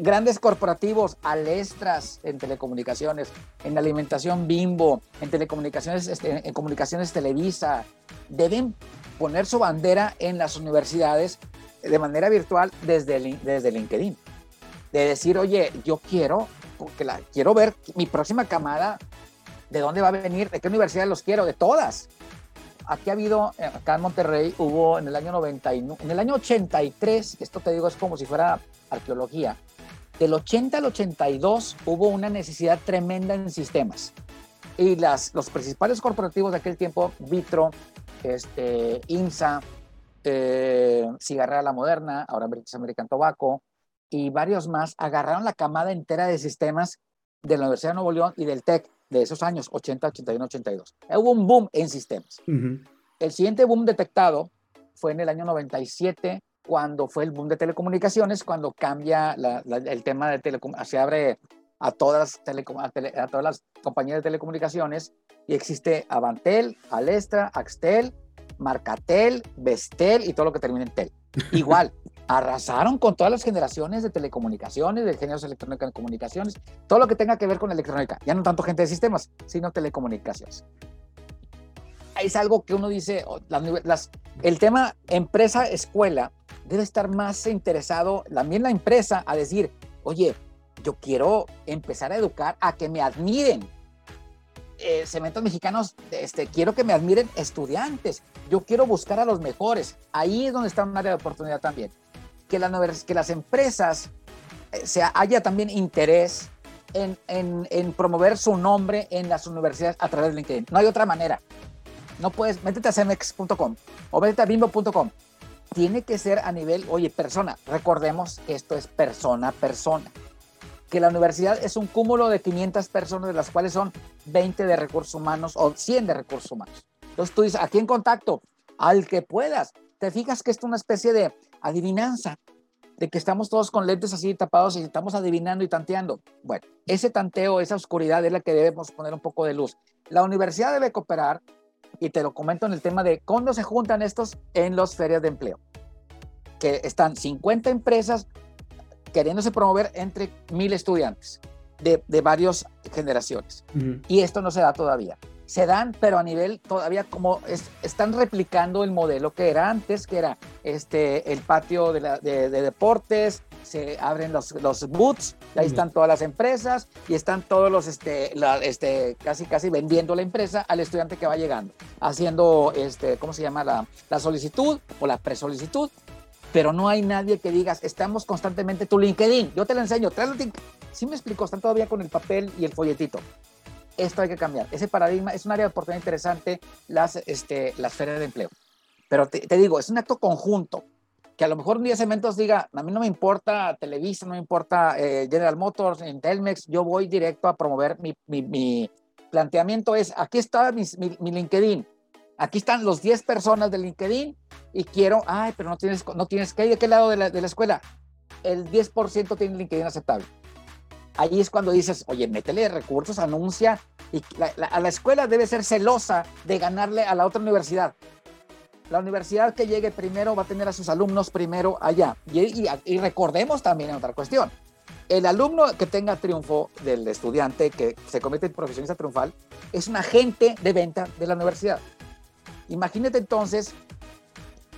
grandes corporativos, Alestras en telecomunicaciones, en alimentación Bimbo, en telecomunicaciones, este, en comunicaciones Televisa, deben poner su bandera en las universidades de manera virtual desde, desde LinkedIn. De decir, oye, yo quiero, porque la, quiero ver mi próxima camada ¿De dónde va a venir? ¿De qué universidad los quiero? De todas. Aquí ha habido, eh, acá en Monterrey, hubo en el año 91, en el año 83, esto te digo es como si fuera arqueología, del 80 al 82 hubo una necesidad tremenda en sistemas. Y las, los principales corporativos de aquel tiempo, Vitro, este, INSA, eh, Cigarra La Moderna, ahora British American Tobacco, y varios más, agarraron la camada entera de sistemas de la Universidad de Nuevo León y del TEC de esos años, 80, 81, 82. Hubo un boom en sistemas. El siguiente boom detectado fue en el año 97, cuando fue el boom de telecomunicaciones, cuando cambia el tema de telecomunicaciones, se abre a todas, a, todas las compañías de telecomunicaciones y existe Avantel, Alestra, Axtel, Marcatel, Vestel y todo lo que termina en Tel. Igual, arrasaron con todas las generaciones de telecomunicaciones, de géneros electrónicos de comunicaciones, todo lo que tenga que ver con electrónica. Ya no tanto gente de sistemas, sino telecomunicaciones. Es algo que uno dice, las, el tema empresa-escuela debe estar más interesado, también la empresa, a decir, oye, yo quiero empezar a educar a que me admiren. Eh, cementos mexicanos, este, quiero que me admiren estudiantes. Yo quiero buscar a los mejores. Ahí es donde está un área de oportunidad también que, que las empresas eh, haya también interés en, en, promover su nombre en las universidades a través de LinkedIn. No hay otra manera. No puedes, métete a cemex.com o métete a bimbo.com. Tiene que ser a nivel, oye, persona. Recordemos que esto es persona a persona. Que la universidad es un cúmulo de 500 personas, de las cuales son 20 de recursos humanos o 100 de recursos humanos. Entonces tú dices, aquí en contacto, al que puedas. Te fijas que es una especie de adivinanza, de que estamos todos con lentes así tapados y estamos adivinando y tanteando. Bueno, ese tanteo, esa oscuridad es la que debemos poner un poco de luz. La universidad debe cooperar, y te lo comento en el tema de cuándo se juntan estos en las ferias de empleo, que están 50 empresas queriéndose promover entre mil estudiantes de, de varias generaciones. Y esto no se da todavía se dan, pero a nivel todavía como están replicando el modelo que era antes, que era este, el patio de, de, deportes, se abren los, los booths, y ahí están todas las empresas y están todos los, este, este, casi casi vendiendo la empresa al estudiante que va llegando, haciendo, este, ¿cómo se llama? La, la solicitud o la presolicitud, pero no hay nadie que digas, estamos constantemente tu LinkedIn, yo te lo enseño, si ¿Sí me explico, están todavía con el papel y el folletito esto hay que cambiar. Ese paradigma es un área de oportunidad interesante, las, este, las ferias de empleo. Pero te, digo, es un acto conjunto, que a lo mejor un día Cementos diga, a mí no me importa Televisa, no me importa eh, General Motors, Telmex, yo voy directo a promover mi, mi, planteamiento es, aquí está mi, mi, LinkedIn, aquí están los 10 personas de LinkedIn y quiero, ay, pero no tienes, no tienes que ir de qué lado de la, de la escuela. El 10% tiene LinkedIn aceptable ahí es cuando dices, oye, métele recursos, anuncia, y a la escuela debe ser celosa de ganarle a la otra universidad. La universidad que llegue primero va a tener a sus alumnos primero allá. Y, recordemos también otra cuestión. El alumno que tenga triunfo del estudiante que se convierte en profesionista triunfal es un agente de venta de la universidad. Imagínate entonces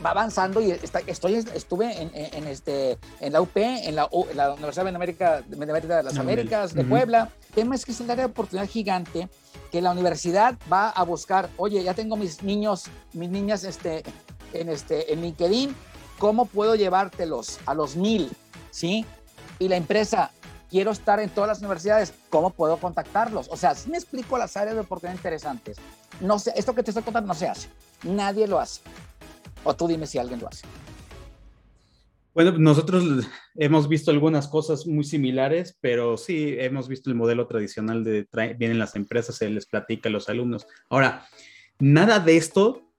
va avanzando y estoy, estuve en, en, este, en la UP, en la, la Universidad de América, de las Américas, de Puebla. El tema es que es un área de oportunidad gigante que la universidad va a buscar, oye, ya tengo mis niños, mis niñas este, en, este, en LinkedIn, ¿cómo puedo llevártelos a los mil? ¿Sí? Y la empresa, quiero estar en todas las universidades, ¿cómo puedo contactarlos? O sea, si me explico las áreas de oportunidad interesantes. No sé, esto que te estoy contando no se hace. Nadie lo hace. O tú dime si alguien lo hace. Bueno, nosotros hemos visto algunas cosas muy similares, pero sí hemos visto el modelo tradicional de vienen las empresas, se les platica a los alumnos. Ahora, nada de esto,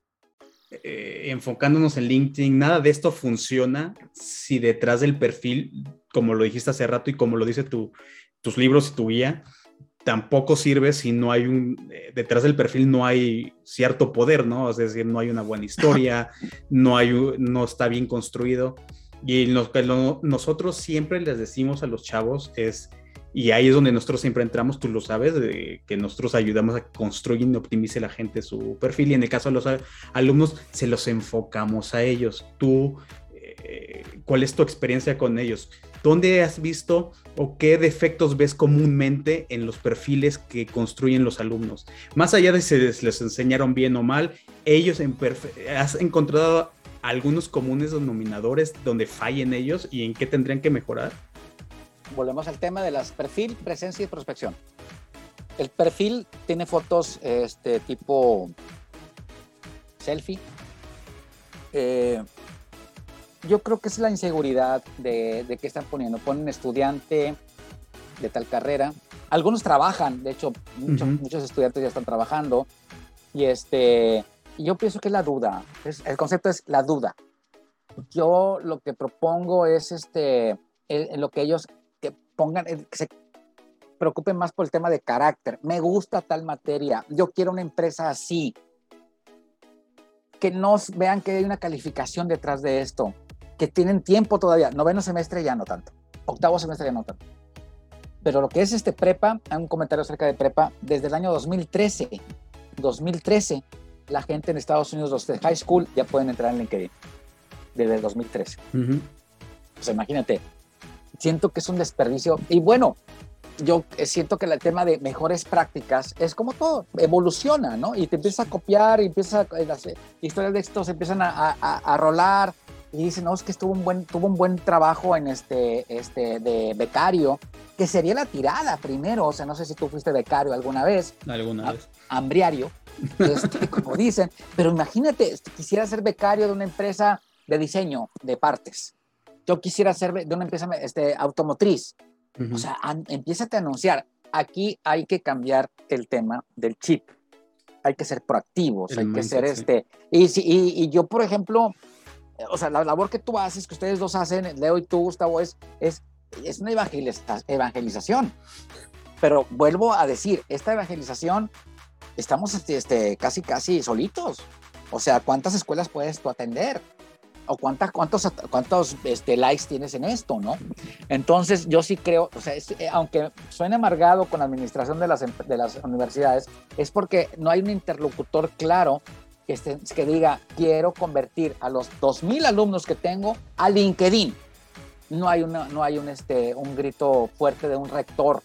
eh, enfocándonos en LinkedIn, nada de esto funciona si detrás del perfil, como lo dijiste hace rato y como lo dice tu, tus libros y tu guía, tampoco sirve si no hay un, eh, detrás del perfil no hay cierto poder, ¿no? Es decir, no hay una buena historia, no, hay, no está bien construido. Y lo que nosotros siempre les decimos a los chavos es, y ahí es donde nosotros siempre entramos, tú lo sabes, que nosotros ayudamos a construir y optimice la gente su perfil. Y en el caso de los alumnos, se los enfocamos a ellos. Tú, eh, ¿cuál es tu experiencia con ellos? ¿Dónde has visto o qué defectos ves comúnmente en los perfiles que construyen los alumnos? Más allá de si les, enseñaron bien o mal, ellos en has encontrado algunos comunes denominadores donde fallen ellos y en qué tendrían que mejorar? Volvemos al tema de las perfil, presencia y prospección. El perfil tiene fotos este tipo selfie. Eh, yo creo que es la inseguridad de, de que están poniendo. Ponen estudiante de tal carrera. Algunos trabajan, de hecho, muchos, estudiantes ya están trabajando. Y este, yo pienso que es la duda. Es, el concepto es la duda. Yo lo que propongo es este, lo que ellos que pongan, que se preocupen más por el tema de carácter. Me gusta tal materia. Yo quiero una empresa así. Que no vean que hay una calificación detrás de esto que tienen tiempo todavía. Noveno semestre ya no tanto. Octavo semestre ya no tanto. Pero lo que es este prepa, hay un comentario acerca de prepa, desde el año 2013, 2013, la gente en Estados Unidos, los de high school, ya pueden entrar en LinkedIn. Desde el 2013. Pues imagínate, siento que es un desperdicio. Y bueno, yo siento que el tema de mejores prácticas es como todo, evoluciona, ¿no? Y te empieza a copiar y empieza, las historias de éxito se empiezan a, a, a rolar y dice, no, es que estuvo un buen, tuvo un buen trabajo en este, este de becario, que sería la tirada primero, o sea, no sé si tú fuiste becario alguna vez. Alguna vez. Hambriario, este, como dicen, pero imagínate, este, quisiera ser becario de una empresa de diseño de partes. Yo quisiera ser de una empresa este, automotriz. O sea, empieza a anunciar. Aquí hay que cambiar el tema del chip. Hay que ser proactivos, hay que ser este. Y, y, y, yo, por ejemplo, o sea, la labor que tú haces, que ustedes dos hacen, Leo y tú, Gustavo, es, es, es una evangelización. Pero vuelvo a decir, esta evangelización, estamos este, este, casi, casi solitos. O sea, ¿cuántas escuelas puedes tú atender? o cuántas, cuántos, cuántos este, likes tienes en esto, ¿no? Entonces, yo sí creo, o sea, eh, aunque suene amargado con la administración de las, de las universidades, es porque no hay un interlocutor claro que, que diga, quiero convertir a los 2.000 alumnos que tengo a LinkedIn. No hay, una, no hay un, este, un grito fuerte de un rector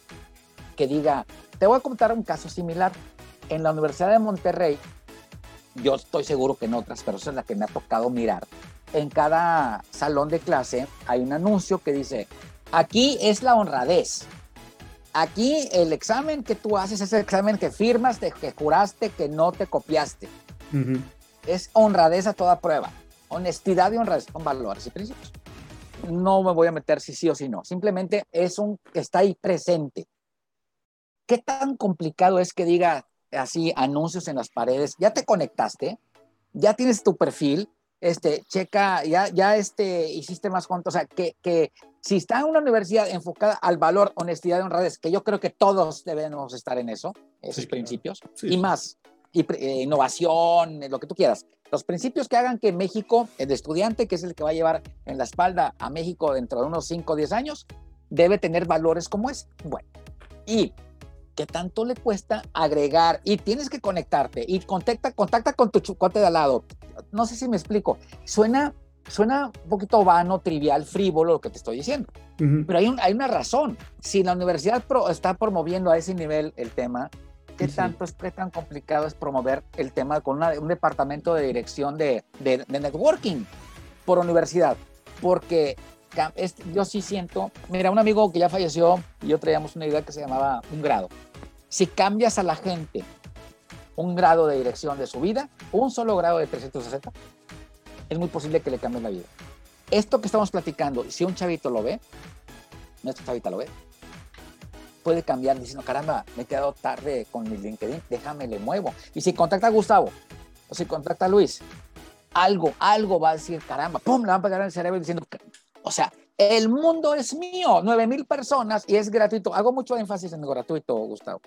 que diga, te voy a contar un caso similar. En la Universidad de Monterrey, yo estoy seguro que en otras, pero esa es la que me ha tocado mirar, en cada salón de clase hay un anuncio que dice, aquí es la honradez. Aquí el examen que tú haces es el examen que firmas, que juraste que no te copiaste. Es honradez a toda prueba. Honestidad y honradez son valores y principios. No me voy a meter si sí o si no. Simplemente es un que está ahí presente. ¿Qué tan complicado es que diga así anuncios en las paredes? Ya te conectaste, ya tienes tu perfil, este, checa, ya, ya este, hiciste más cuanto, o sea, que, que si está en una universidad enfocada al valor, honestidad y honradez, que yo creo que todos debemos estar en eso, esos principios, y más, y, eh, innovación, lo que tú quieras. Los principios que hagan que México, el estudiante, que es el que va a llevar en la espalda a México dentro de unos 5 o 10 años, debe tener valores como es. Bueno, y ¿qué tanto le cuesta agregar? Y tienes que conectarte y contacta, contacta con tu chucote de al lado no sé si me explico. Suena, suena un poquito vano, trivial, frívolo lo que te estoy diciendo. Pero hay, hay, una razón. Si la universidad está promoviendo a ese nivel el tema, ¿qué tanto es, qué tan complicado es promover el tema con un departamento de dirección de, de, networking por universidad? Porque yo sí siento, mira, un amigo que ya falleció y yo traíamos una idea que se llamaba un grado. Si cambias a la gente un grado de dirección de su vida, un solo grado de 360, es muy posible que le cambie la vida. Esto que estamos platicando, si un chavito lo ve, nuestro chavita lo ve, puede cambiar diciendo, caramba, me he quedado tarde con mi LinkedIn, déjame, le muevo. Y si contacta a Gustavo, o si contacta a Luis, algo, algo va a decir, caramba, pum, le va a pegar en el cerebro diciendo, o sea, el mundo es mío, 9 mil personas y es gratuito. Hago mucho énfasis en lo gratuito, Gustavo.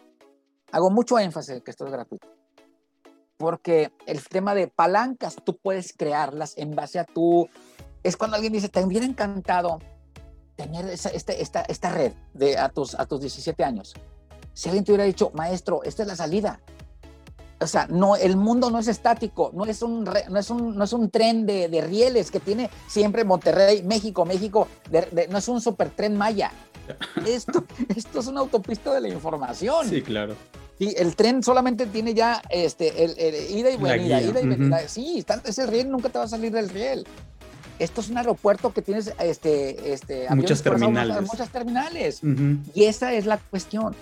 Hago mucho énfasis en que esto es gratuito porque el tema de palancas tú puedes crearlas en base a tu... Es cuando alguien dice, te hubiera encantado tener esta, esta, esta red de, a, tus, a tus 17 años. Si alguien te hubiera dicho, maestro, esta es la salida. O sea, no, el mundo no es estático, no es un, no es un, no es un tren de, de rieles que tiene siempre Monterrey, México, México, no es un super tren maya. Esto, esto es una autopista de la información. Sí, claro. Y el tren solamente tiene ya este, el, ida y venida, ida y venida. Sí, ese riel nunca te va a salir del riel. Esto es un aeropuerto que tienes este, este, muchas terminales. Muchas terminales. Y esa es la cuestión.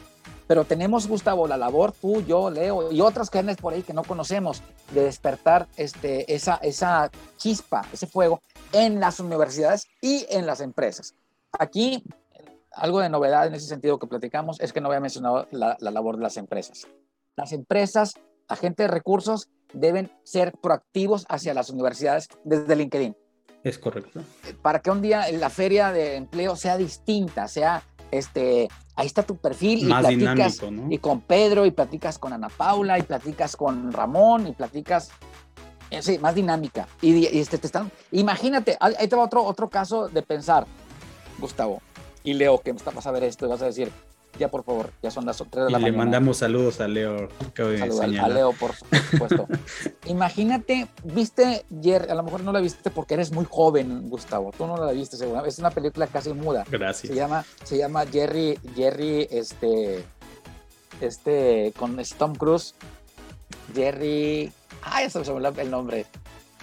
Pero tenemos, Gustavo, la labor, tú, yo, Leo y otras que por ahí que no conocemos, de despertar este, esa, esa chispa, ese fuego en las universidades y en las empresas. Aquí algo de novedad en ese sentido que platicamos es que no había mencionado la, labor de las empresas. Las empresas, agentes de recursos, deben ser proactivos hacia las universidades desde LinkedIn. Es correcto. Para que un día la feria de empleo sea distinta, sea, este, ahí está tu perfil y platicas y con Pedro y platicas con Ana Paula y platicas con Ramón y platicas eh, sí, más dinámica. Y, este, te están, imagínate, ahí te va otro, otro caso de pensar, Gustavo y Leo, que me está a ver esto, y vas a decir, ya por favor, ya son las 3 de la y mañana. Le mandamos saludos a Leo. Saludos a Leo, por supuesto. Imagínate, viste, Jerry, a lo mejor no la viste porque eres muy joven, Gustavo. Tú no la viste, seguramente. Es una película casi muda. Gracias. Se llama, se llama Jerry, Jerry, este, este, con Tom Cruise. Jerry, ay, se me olvidó el nombre.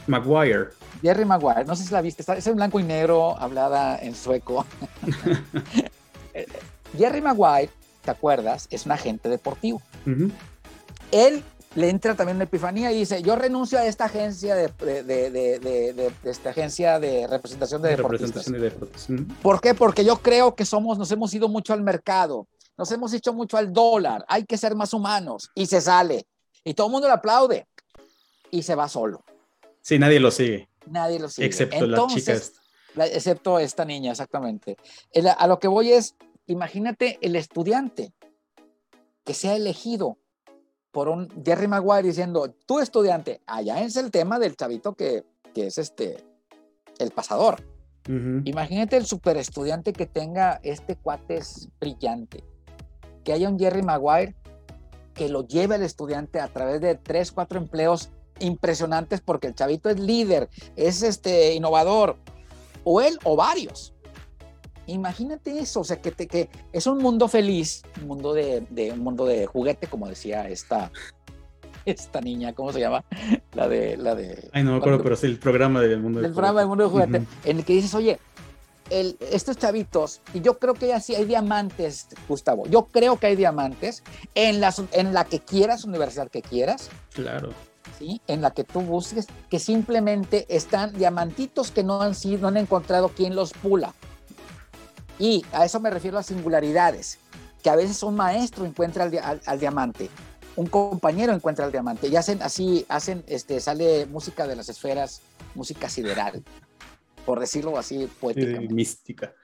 Maguire. Jerry Maguire, no sé si la viste, es en blanco y negro, hablada en sueco. Jerry Maguire, ¿te acuerdas? Es un agente deportivo. Él le entra también una epifanía y dice, yo renuncio a esta agencia de, de, esta agencia de representación de, deportistas. ¿Por qué? Porque yo creo que somos, nos hemos ido mucho al mercado, nos hemos hecho mucho al dólar, hay que ser más humanos. Y se sale. Y todo el mundo le aplaude. Y se va solo. Sí, nadie lo sigue. Nadie lo sigue. Excepto las chicas. excepto esta niña, exactamente. a lo que voy es, imagínate el estudiante que sea elegido por un Jerry Maguire diciendo, tú estudiante, allá es el tema del chavito que, que es este, el pasador. Imagínate el super estudiante que tenga este cuate es brillante. Que haya un Jerry Maguire que lo lleve al estudiante a través de tres, cuatro empleos impresionantes porque el chavito es líder, es este innovador, o él o varios. Imagínate eso, o sea, que, te, que es un mundo feliz, un mundo de, de, un mundo de juguete, como decía esta, esta niña, ¿cómo se llama? La de, la de. Ay, no me acuerdo, pero es el programa del mundo del programa del mundo de juguete, en el que dices, oye, el, estos chavitos, y yo creo que ya sí hay diamantes, Gustavo. Yo creo que hay diamantes en la, en la que quieras, universidad que quieras. Claro. ¿sí? En la que tú busques, que simplemente están diamantitos que no han sido, no han encontrado quien los pula. Y a eso me refiero a singularidades, que a veces un maestro encuentra al, diamante, un compañero encuentra al diamante, y hacen así, hacen, este, sale música de las esferas, música sideral, por decirlo así, poética. mística.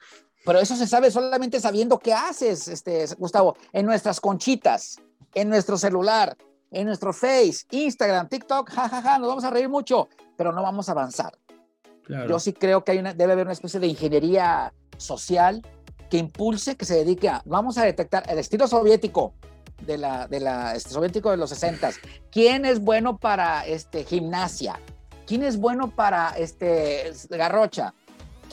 Pero eso se sabe solamente sabiendo qué haces, este, Gustavo, en nuestras conchitas, en nuestro celular, en nuestro Face, Instagram, TikTok, jajaja, ja, ja, nos vamos a reír mucho, pero no vamos a avanzar. Yo sí creo que hay una, debe haber una especie de ingeniería social que impulse, que se dedique a, vamos a detectar el estilo soviético de la, de la este, soviético de los 60 quién es bueno para este, gimnasia, quién es bueno para este, garrocha,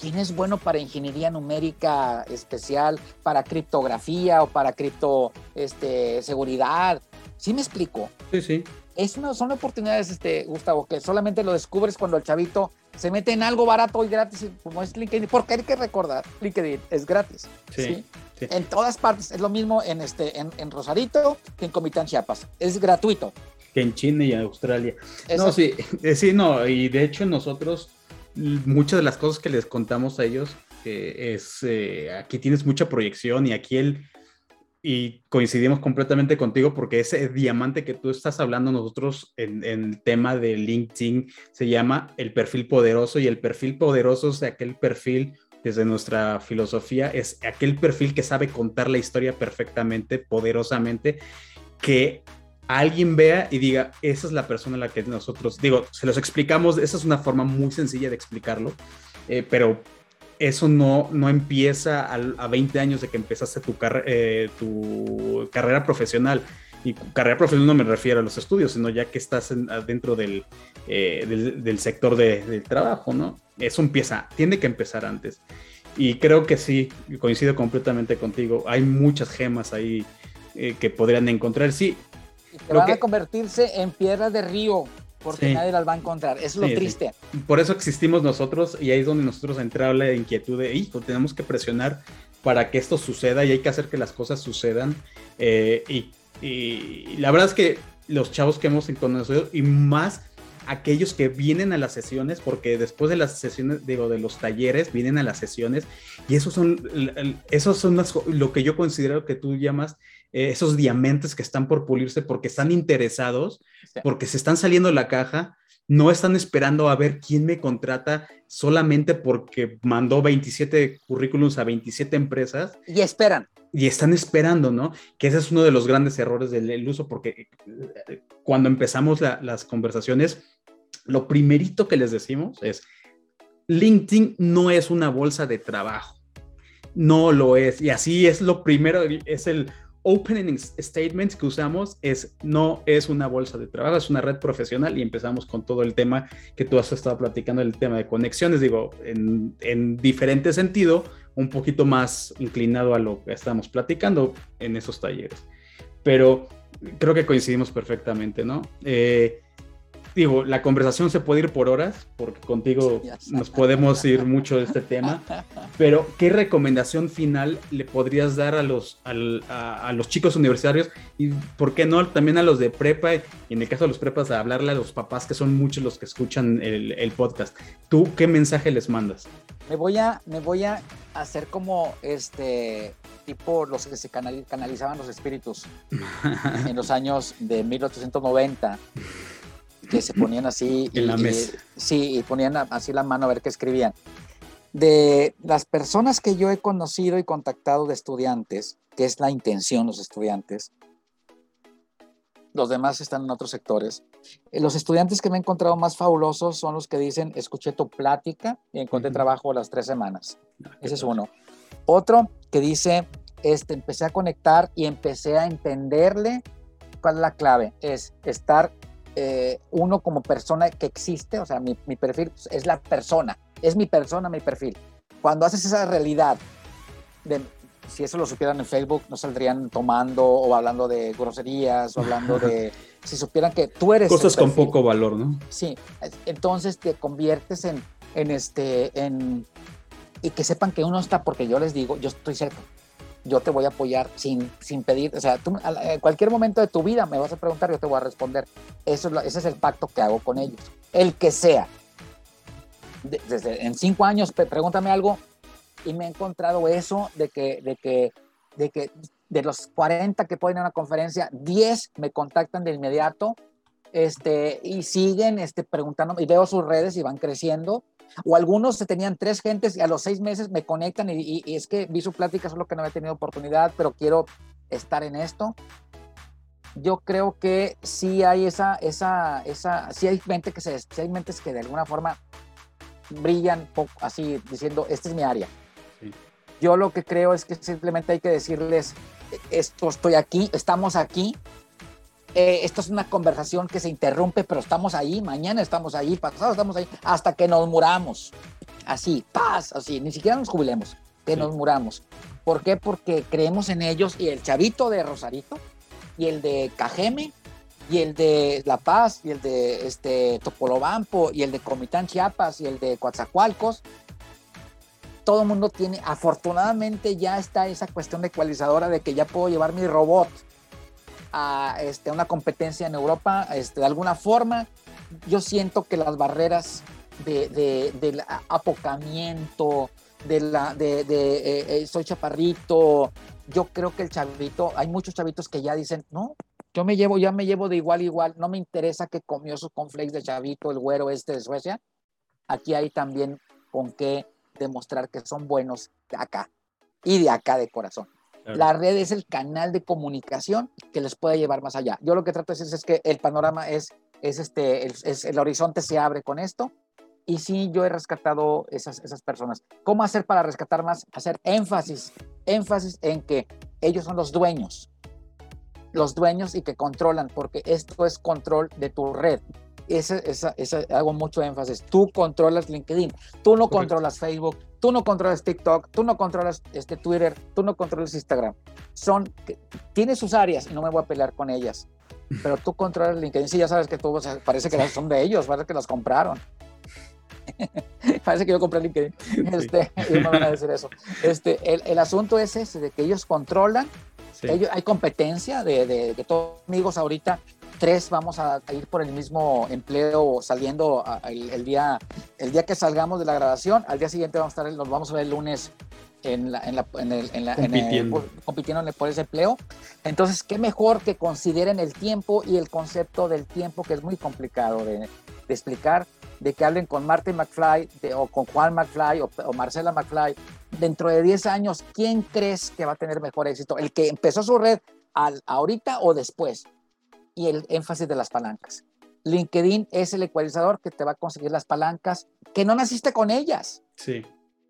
quién es bueno para ingeniería numérica especial, para criptografía o para cripto este, seguridad. ¿Sí me explico? Sí, sí. Es una, son oportunidades, este, Gustavo, que solamente lo descubres cuando el chavito se mete en algo barato y gratis, como es LinkedIn, porque hay que recordar, LinkedIn es gratis. Sí, En todas partes, es lo mismo en, este, en, Rosarito que en Comitán Chiapas, es gratuito. Que en China y en Australia. No, sí, eh, sí, no, y de hecho nosotros, muchas de las cosas que les contamos a ellos, es, eh, aquí tienes mucha proyección y aquí el y coincidimos completamente contigo porque ese diamante que tú estás hablando nosotros en, el tema de LinkedIn se llama el perfil poderoso y el perfil poderoso es aquel perfil desde nuestra filosofía es aquel perfil que sabe contar la historia perfectamente, poderosamente, que alguien vea y diga, esa es la persona a la que nosotros, digo, se los explicamos, esa es una forma muy sencilla de explicarlo, eh, pero eso no, no empieza a, 20 años de que empezaste tu, eh, tu carrera profesional. Y carrera profesional no me refiero a los estudios, sino ya que estás dentro del, eh, del, sector del trabajo, ¿no? Eso empieza, tiene que empezar antes. Y creo que sí, coincido completamente contigo. Hay muchas gemas ahí eh, que podrían encontrar. Sí. que van a convertirse en piedras de río porque nadie las va a encontrar. Es lo triste. Por eso existimos nosotros y ahí es donde nosotros entra la inquietud de, hijo, tenemos que presionar para que esto suceda y hay que hacer que las cosas sucedan. Eh, y, la verdad es que los chavos que hemos conocido y más aquellos que vienen a las sesiones, porque después de las sesiones, digo, de los talleres, vienen a las sesiones y esos son, esos son lo que yo considero que tú llamas eh, esos diamantes que están por pulirse porque están interesados, porque se están saliendo de la caja, no están esperando a ver quién me contrata solamente porque mandó 27 currículums a 27 empresas. Y esperan. Y están esperando, ¿no? Que ese es uno de los grandes errores del, uso, porque eh, cuando empezamos las conversaciones, lo primerito que les decimos es, LinkedIn no es una bolsa de trabajo. No lo es. Y así es lo primero, es el opening statement que usamos es no es una bolsa de trabajo, es una red profesional y empezamos con todo el tema que tú has estado platicando, el tema de conexiones, digo, en, en diferente sentido, un poquito más inclinado a lo que estamos platicando en esos talleres. Pero creo que coincidimos perfectamente, ¿no? Eh, digo, la conversación se puede ir por horas, porque contigo nos podemos ir mucho de este tema, Pero, ¿qué recomendación final le podrías dar a los, a, los chicos universitarios y, por qué no, también a los de prepa y en el caso de los prepas, a hablarle a los papás, que son muchos los que escuchan el, podcast? ¿Tú qué mensaje les mandas? Me voy a, me voy a hacer como este tipo los que se canalizaban los espíritus en los años de 1890 que se ponían así en la mesa. sí, y ponían así la mano a ver qué escribían de las personas que yo he conocido y contactado de estudiantes, que es la intención los estudiantes, los demás están en otros sectores. Eh, los estudiantes que me he encontrado más fabulosos son los que dicen, escuché tu plática y encontré trabajo a las tres semanas. Ah, Ese es uno. Otro que dice, este, empecé a conectar y empecé a entenderle cuál es la clave. Es estar eh, uno como persona que existe, o sea, mi, mi perfil es la persona es mi persona, mi perfil. Cuando haces esa realidad, de, si eso lo supieran en Facebook, no saldrían tomando o hablando de groserías o hablando de... si supieran que tú eres... Cosas con poco valor, ¿no? Sí, entonces te conviertes en, en este, en... Y que sepan que uno está, porque yo les digo, yo estoy cerca, yo te voy a apoyar sin, sin pedir, o sea, tú, en cualquier momento de tu vida me vas a preguntar, yo te voy a responder. Eso ese es el pacto que hago con ellos, el que sea desde en cinco años, pregúntame algo, y me he encontrado eso de que, de que, de que de los 40 que pueden ir a una conferencia, 10 me contactan de inmediato este, y siguen este, preguntando, y veo sus redes y van creciendo. O algunos se tenían tres gentes y a los seis meses me conectan y, es que vi su plática, solo que no he tenido oportunidad, pero quiero estar en esto. Yo creo que sí hay esa, esa, esa, sí hay mente que se, sí hay mentes que de alguna forma brillan así diciendo, esta es mi área. Yo lo que creo es que simplemente hay que decirles, esto estoy aquí, estamos aquí. Eh, esto es una conversación que se interrumpe, pero estamos ahí, mañana estamos ahí, pasado estamos ahí, hasta que nos muramos. Así, paz, así, ni siquiera nos jubilemos, que nos muramos. ¿Por qué? Porque creemos en ellos y el chavito de Rosarito y el de Cajeme y el de La Paz, y el de este, Topolobampo, y el de Comitán Chiapas, y el de Coatzacoalcos, todo el mundo tiene, afortunadamente ya está esa cuestión de ecualizadora de que ya puedo llevar mi robot a este, una competencia en Europa, este, de alguna forma, yo siento que las barreras de, de, del apocamiento, de la, de, de eh, eh, soy chaparrito, yo creo que el chavito, hay muchos chavitos que ya dicen, no, yo me llevo, ya me llevo de igual a igual, no me interesa que comió sus conflictos de chavito, el güero este de Suecia. Aquí hay también con qué demostrar que son buenos de acá y de acá de corazón. La red es el canal de comunicación que les puede llevar más allá. Yo lo que trato de decir es que el panorama es, es este, el, es, el horizonte se abre con esto. Y sí, yo he rescatado esas, esas personas. ¿Cómo hacer para rescatar más? Hacer énfasis, énfasis en que ellos son los dueños los dueños y que controlan, porque esto es control de tu red. Ese, esa, hago mucho énfasis. Tú controlas LinkedIn, tú no controlas Facebook, tú no controlas TikTok, tú no controlas este Twitter, tú no controlas Instagram. Son, tiene sus áreas y no me voy a pelear con ellas, pero tú controlas LinkedIn. Sí, ya sabes que tú, parece que son de ellos, parece que las compraron. parece que yo compré LinkedIn. Este, y no van a decir eso. Este, el, el asunto es ese, de que ellos controlan hay competencia de, de, todos amigos ahorita. Tres vamos a, ir por el mismo empleo saliendo el, día, el día que salgamos de la grabación. Al día siguiente vamos a estar, nos vamos a ver el lunes en la, en la, en el, en la, compitiendo. compitiendo por ese empleo. Entonces, qué mejor que consideren el tiempo y el concepto del tiempo, que es muy complicado de, de explicar, de que hablen con Martin McFly o con Juan McFly o, o Marcela McFly dentro de 10 años, ¿quién crees que va a tener mejor éxito? ¿El que empezó su red al, ahorita o después? Y el énfasis de las palancas. LinkedIn es el ecualizador que te va a conseguir las palancas que no naciste con ellas. Sí.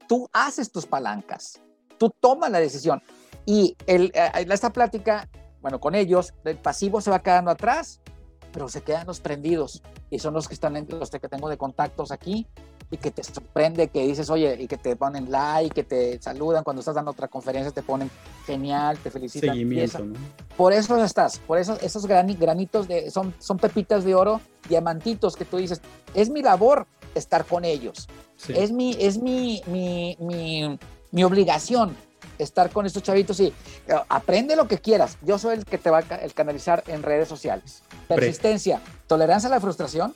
Tú haces tus palancas, tú tomas la decisión. Y el, eh, esta plática, bueno, con ellos, el pasivo se va quedando atrás, pero se quedan los prendidos y son los que están en los que tengo de contactos aquí y que te sorprende, que dices, oye, y que te ponen like, que te saludan cuando estás dando otra conferencia, te ponen genial, te felicitan. Seguimiento, ¿no? Por eso estás, por eso esos granitos de, son, son pepitas de oro, diamantitos que tú dices, es mi labor estar con ellos. Es mi, es mi, mi, mi, mi obligación estar con estos chavitos y eh, aprende lo que quieras. Yo soy el que te va a el canalizar en redes sociales. Persistencia, tolerancia a la frustración,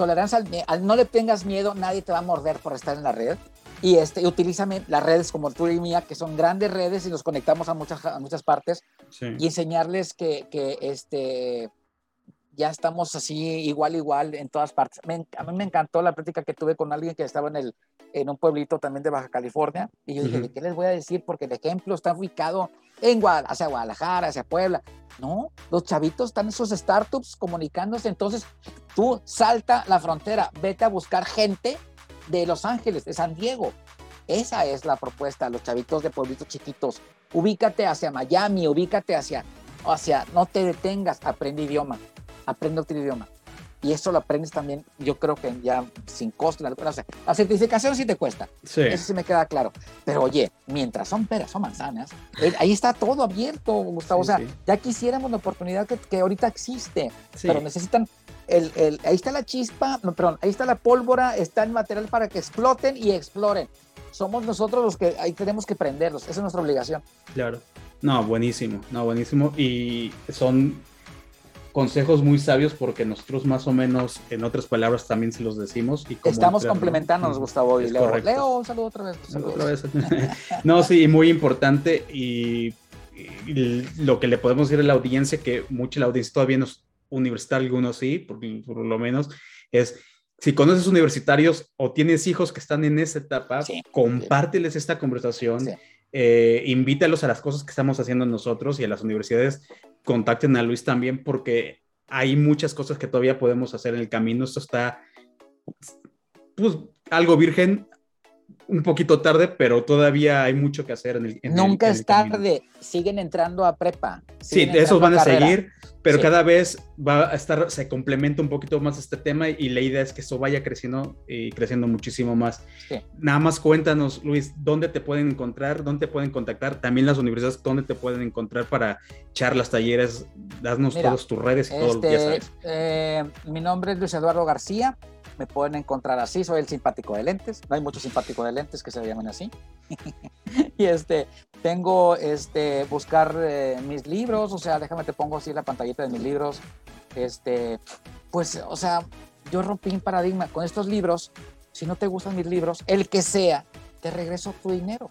tolerancia al, no le tengas miedo, nadie te va a morder por estar en la red. Y, este, utilízame las redes como tú y mía, que son grandes redes y nos conectamos a muchas, a muchas partes. Y enseñarles que, que este, ya estamos así igual, igual en todas partes. a mí me encantó la práctica que tuve con alguien que estaba en, el, en un pueblito también de Baja California. Y yo dije, ¿de qué les voy a decir? Porque el ejemplo está ubicado en hacia Guadalajara, hacia Puebla. No, los chavitos están en sus startups comunicándose. Entonces, tú salta la frontera, vete a buscar gente de Los Ángeles, de San Diego. Esa es la propuesta, los chavitos de pueblitos chiquitos. Ubícate hacia Miami, ubícate hacia, hacia, no te detengas, aprende idioma aprende otro idioma. Y eso lo aprendes también, yo creo que ya sin costo. O sea, la certificación sí te cuesta. Sí. Eso sí me queda claro. Pero oye, mientras son peras o manzanas, eh, ahí está todo abierto, Gustavo. o sea, ya quisiéramos la oportunidad que, que ahorita existe, pero necesitan el, el, ahí está la chispa, no, perdón, ahí está la pólvora, está el material para que exploten y exploren. Somos nosotros los que ahí tenemos que prenderlos, esa es nuestra obligación. Claro. No, buenísimo, no, buenísimo. Y son consejos muy sabios porque nosotros más o menos, en otras palabras, también se los decimos. Y Estamos complementándonos, Gustavo y Leo. Leo, un saludo otra vez. Otra vez. no, sí, muy importante y, lo que le podemos decir a la audiencia, que mucha la audiencia todavía no es universitaria, algunos sí, por, lo menos, es si conoces universitarios o tienes hijos que estestán en esa etapa, compárteles esta conversación. Eh, invítalos a las cosas que estamos haciendo nosotros y a las universidades contacten a Luis también porque hay muchas cosas que todavía podemos hacer en el camino. Esto está pues, algo virgen, un poquito tarde, pero todavía hay mucho que hacer en el Nunca es tarde, siguen entrando a prepa. Sí, esos van a seguir, pero cada vez va a estar, se complementa un poquito más este tema y la idea es que eso vaya creciendo y creciendo muchísimo más. Nada más cuéntanos, Luis, ¿dónde te pueden encontrar? ¿Dónde te pueden contactar? También las universidades, ¿dónde te pueden encontrar para charlas, talleres? Danos todas tus redes y todo lo que ya este, sabes. Eh, mi nombre es Luis Eduardo García me pueden encontrar así, soy el simpático de lentes, no hay muchos simpáticos de lentes que se llamen así. y este, tengo, este, buscar eh, mis libros, o sea, déjame te pongo así la pantallita de mis libros, este, pues, o sea, yo rompí un paradigma con estos libros, si no te gustan mis libros, el que sea, te regreso tu dinero.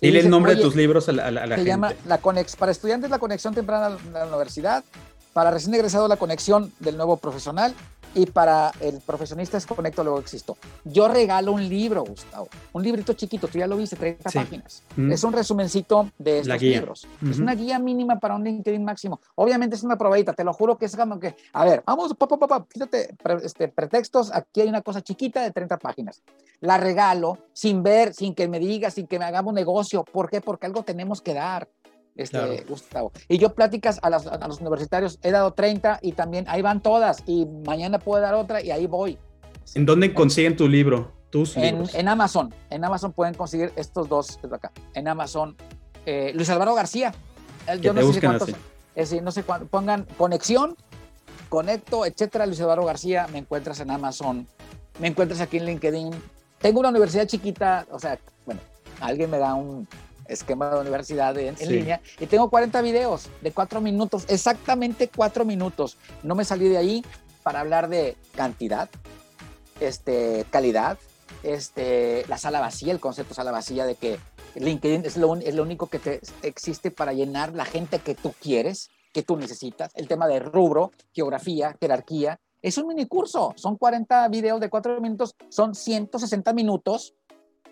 Dile el nombre de tus libros a la, a la, se llama la Conex, para estudiantes la conexión temprana a la universidad, para recién egresado la conexión del nuevo profesional y para el profesionista es Conecto Luego Existo. Yo regalo un libro, Gustavo, un librito chiquito, tú ya lo viste, 30 páginas. Es un resumencito de estos libros. Es una guía mínima para un LinkedIn máximo. Obviamente es una probadita, te lo juro que es como que, a ver, vamos, papá, papá, quítate este, pretextos, aquí hay una cosa chiquita de 30 páginas. La regalo sin ver, sin que me diga, sin que me hagamos negocio. ¿Por qué? Porque algo tenemos que dar este, Gustavo. Y yo pláticas a, los universitarios, he dado 30 y también ahí van todas y mañana puedo dar otra y ahí voy. ¿En dónde consiguen tu libro? Tus en, en, Amazon. En Amazon pueden conseguir estos dos acá. En Amazon. Eh, Luis Álvaro García. Yo no sé cuántos. no sé cuánto. Pongan conexión, conecto, etcétera. Luis Álvaro García. Me encuentras en Amazon. Me encuentras aquí en LinkedIn. Tengo una universidad chiquita. O sea, bueno, alguien me da un, esquema de universidad en, línea y tengo 40 videos de cuatro minutos, exactamente cuatro minutos. No me salí de ahí para hablar de cantidad, este, calidad, este, la sala vacía, el concepto sala vacía de que LinkedIn es lo, es lo único que te existe para llenar la gente que tú quieres, que tú necesitas, el tema de rubro, geografía, jerarquía. Es un mini curso, son 40 videos de cuatro minutos, son 160 minutos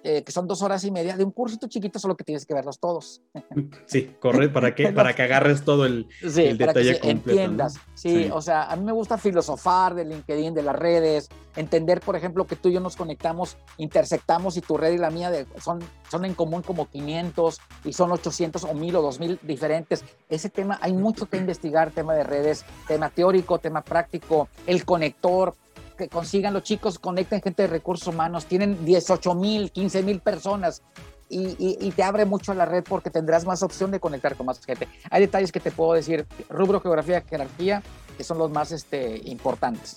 eh, que son dos horas y media de un cursito chiquito, solo que tienes que verlos todos. Sí, corre para que, para que agarres todo el, el detalle que Entiendas. Sí, o sea, a mí me gusta filosofar de LinkedIn, de las redes, entender, por ejemplo, que tú y yo nos conectamos, intersectamos y tu red y la mía de, son, son en común como 500 y son 800 o 1000 o 2000 diferentes. Ese tema, hay mucho que investigar, tema de redes, tema teórico, tema práctico, el conector, que consigan los chicos, conecten gente de recursos humanos, tienen 18 mil, 15 mil personas y, te abre mucho la red porque tendrás más opción de conectar con más gente. Hay detalles que te puedo decir, rubro, geografía, jerarquía, que son los más este, importantes.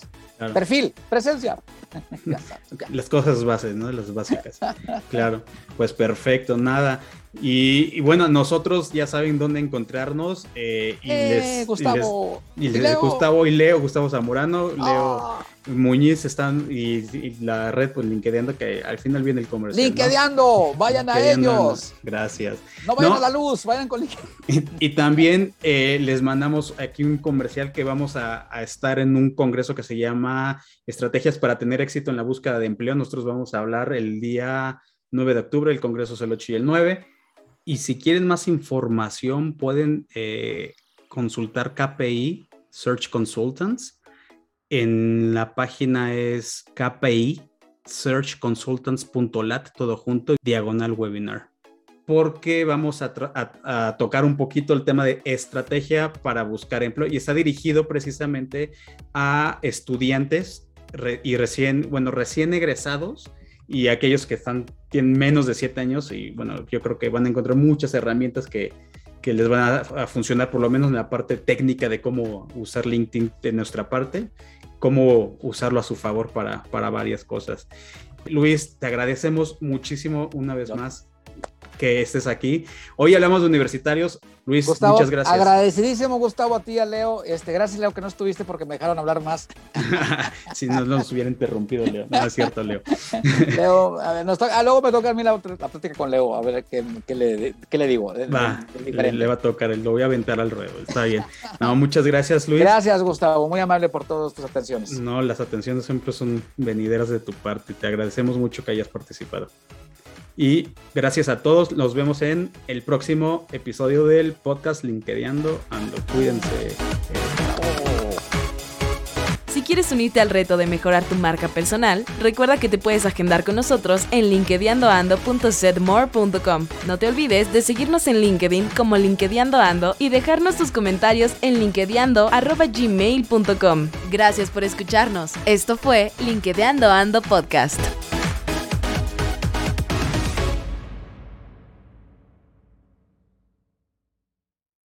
Perfil, presencia. Las cosas bases, ¿no? Las básicas. claro, pues perfecto, nada. Y, bueno, nosotros ya saben dónde encontrarnos. Eh, y, eh, les, Gustavo. Y, les, Gustavo y Leo, Gustavo Zamorano, Leo ah. Muñiz están y, la red, pues LinkedIn, que al final viene el comercial. LinkedIn, vayan a ellos. Gracias. No vayan a la luz, vayan con LinkedIn. Y, también eh, les mandamos aquí un comercial que vamos a, a estar en un congreso que se llama Estrategias para tener éxito en la búsqueda de empleo. Nosotros vamos a hablar el día 9 de octubre, el congreso es el 8 y el 9 y si quieren más información, pueden eh, consultar KPI Search Consultants. En la página es KPI searchconsultants.lat, todo junto, diagonal webinar. Porque vamos a, tocar un poquito el tema de estrategia para buscar empleo y está dirigido precisamente a estudiantes y recién, bueno, recién egresados y aquellos que están, tienen menos de 7 años y bueno, yo creo que van a encontrar muchas herramientas que, que les van a, funcionar por lo menos en la parte técnica de cómo usar LinkedIn de nuestra parte, cómo usarlo a su favor para, para varias cosas. Luis, te agradecemos muchísimo una vez más que estés aquí. Hoy hablamos de universitarios. Luis, muchas gracias. Agradecidísimo, Gustavo, a ti, a Leo. Este, gracias, Leo, que no estuviste porque me dejaron hablar más. si no nos hubiera interrumpido, Leo. No, es cierto, Leo. Leo, a ver, ah, luego me toca a mí la, la, plática con Leo, a ver qué, qué, le, qué le, digo. Va, le, va a tocar, lo voy a aventar al ruedo. Está bien. No, muchas gracias, Luis. Gracias, Gustavo. Muy amable por todas tus atenciones. No, las atenciones siempre son venideras de tu parte. Te agradecemos mucho que hayas participado. Y gracias a todos. Nos vemos en el próximo episodio del podcast LinkedInando Ando. Cuídense. Si quieres unirte al reto de mejorar tu marca personal, recuerda que te puedes agendar con nosotros en linkedinando.setmore.com. No te olvides de seguirnos en LinkedIn como LinkedInando y dejarnos tus comentarios en linkedinando.gmail.com. Gracias por escucharnos. Esto fue LinkedInando Ando Podcast.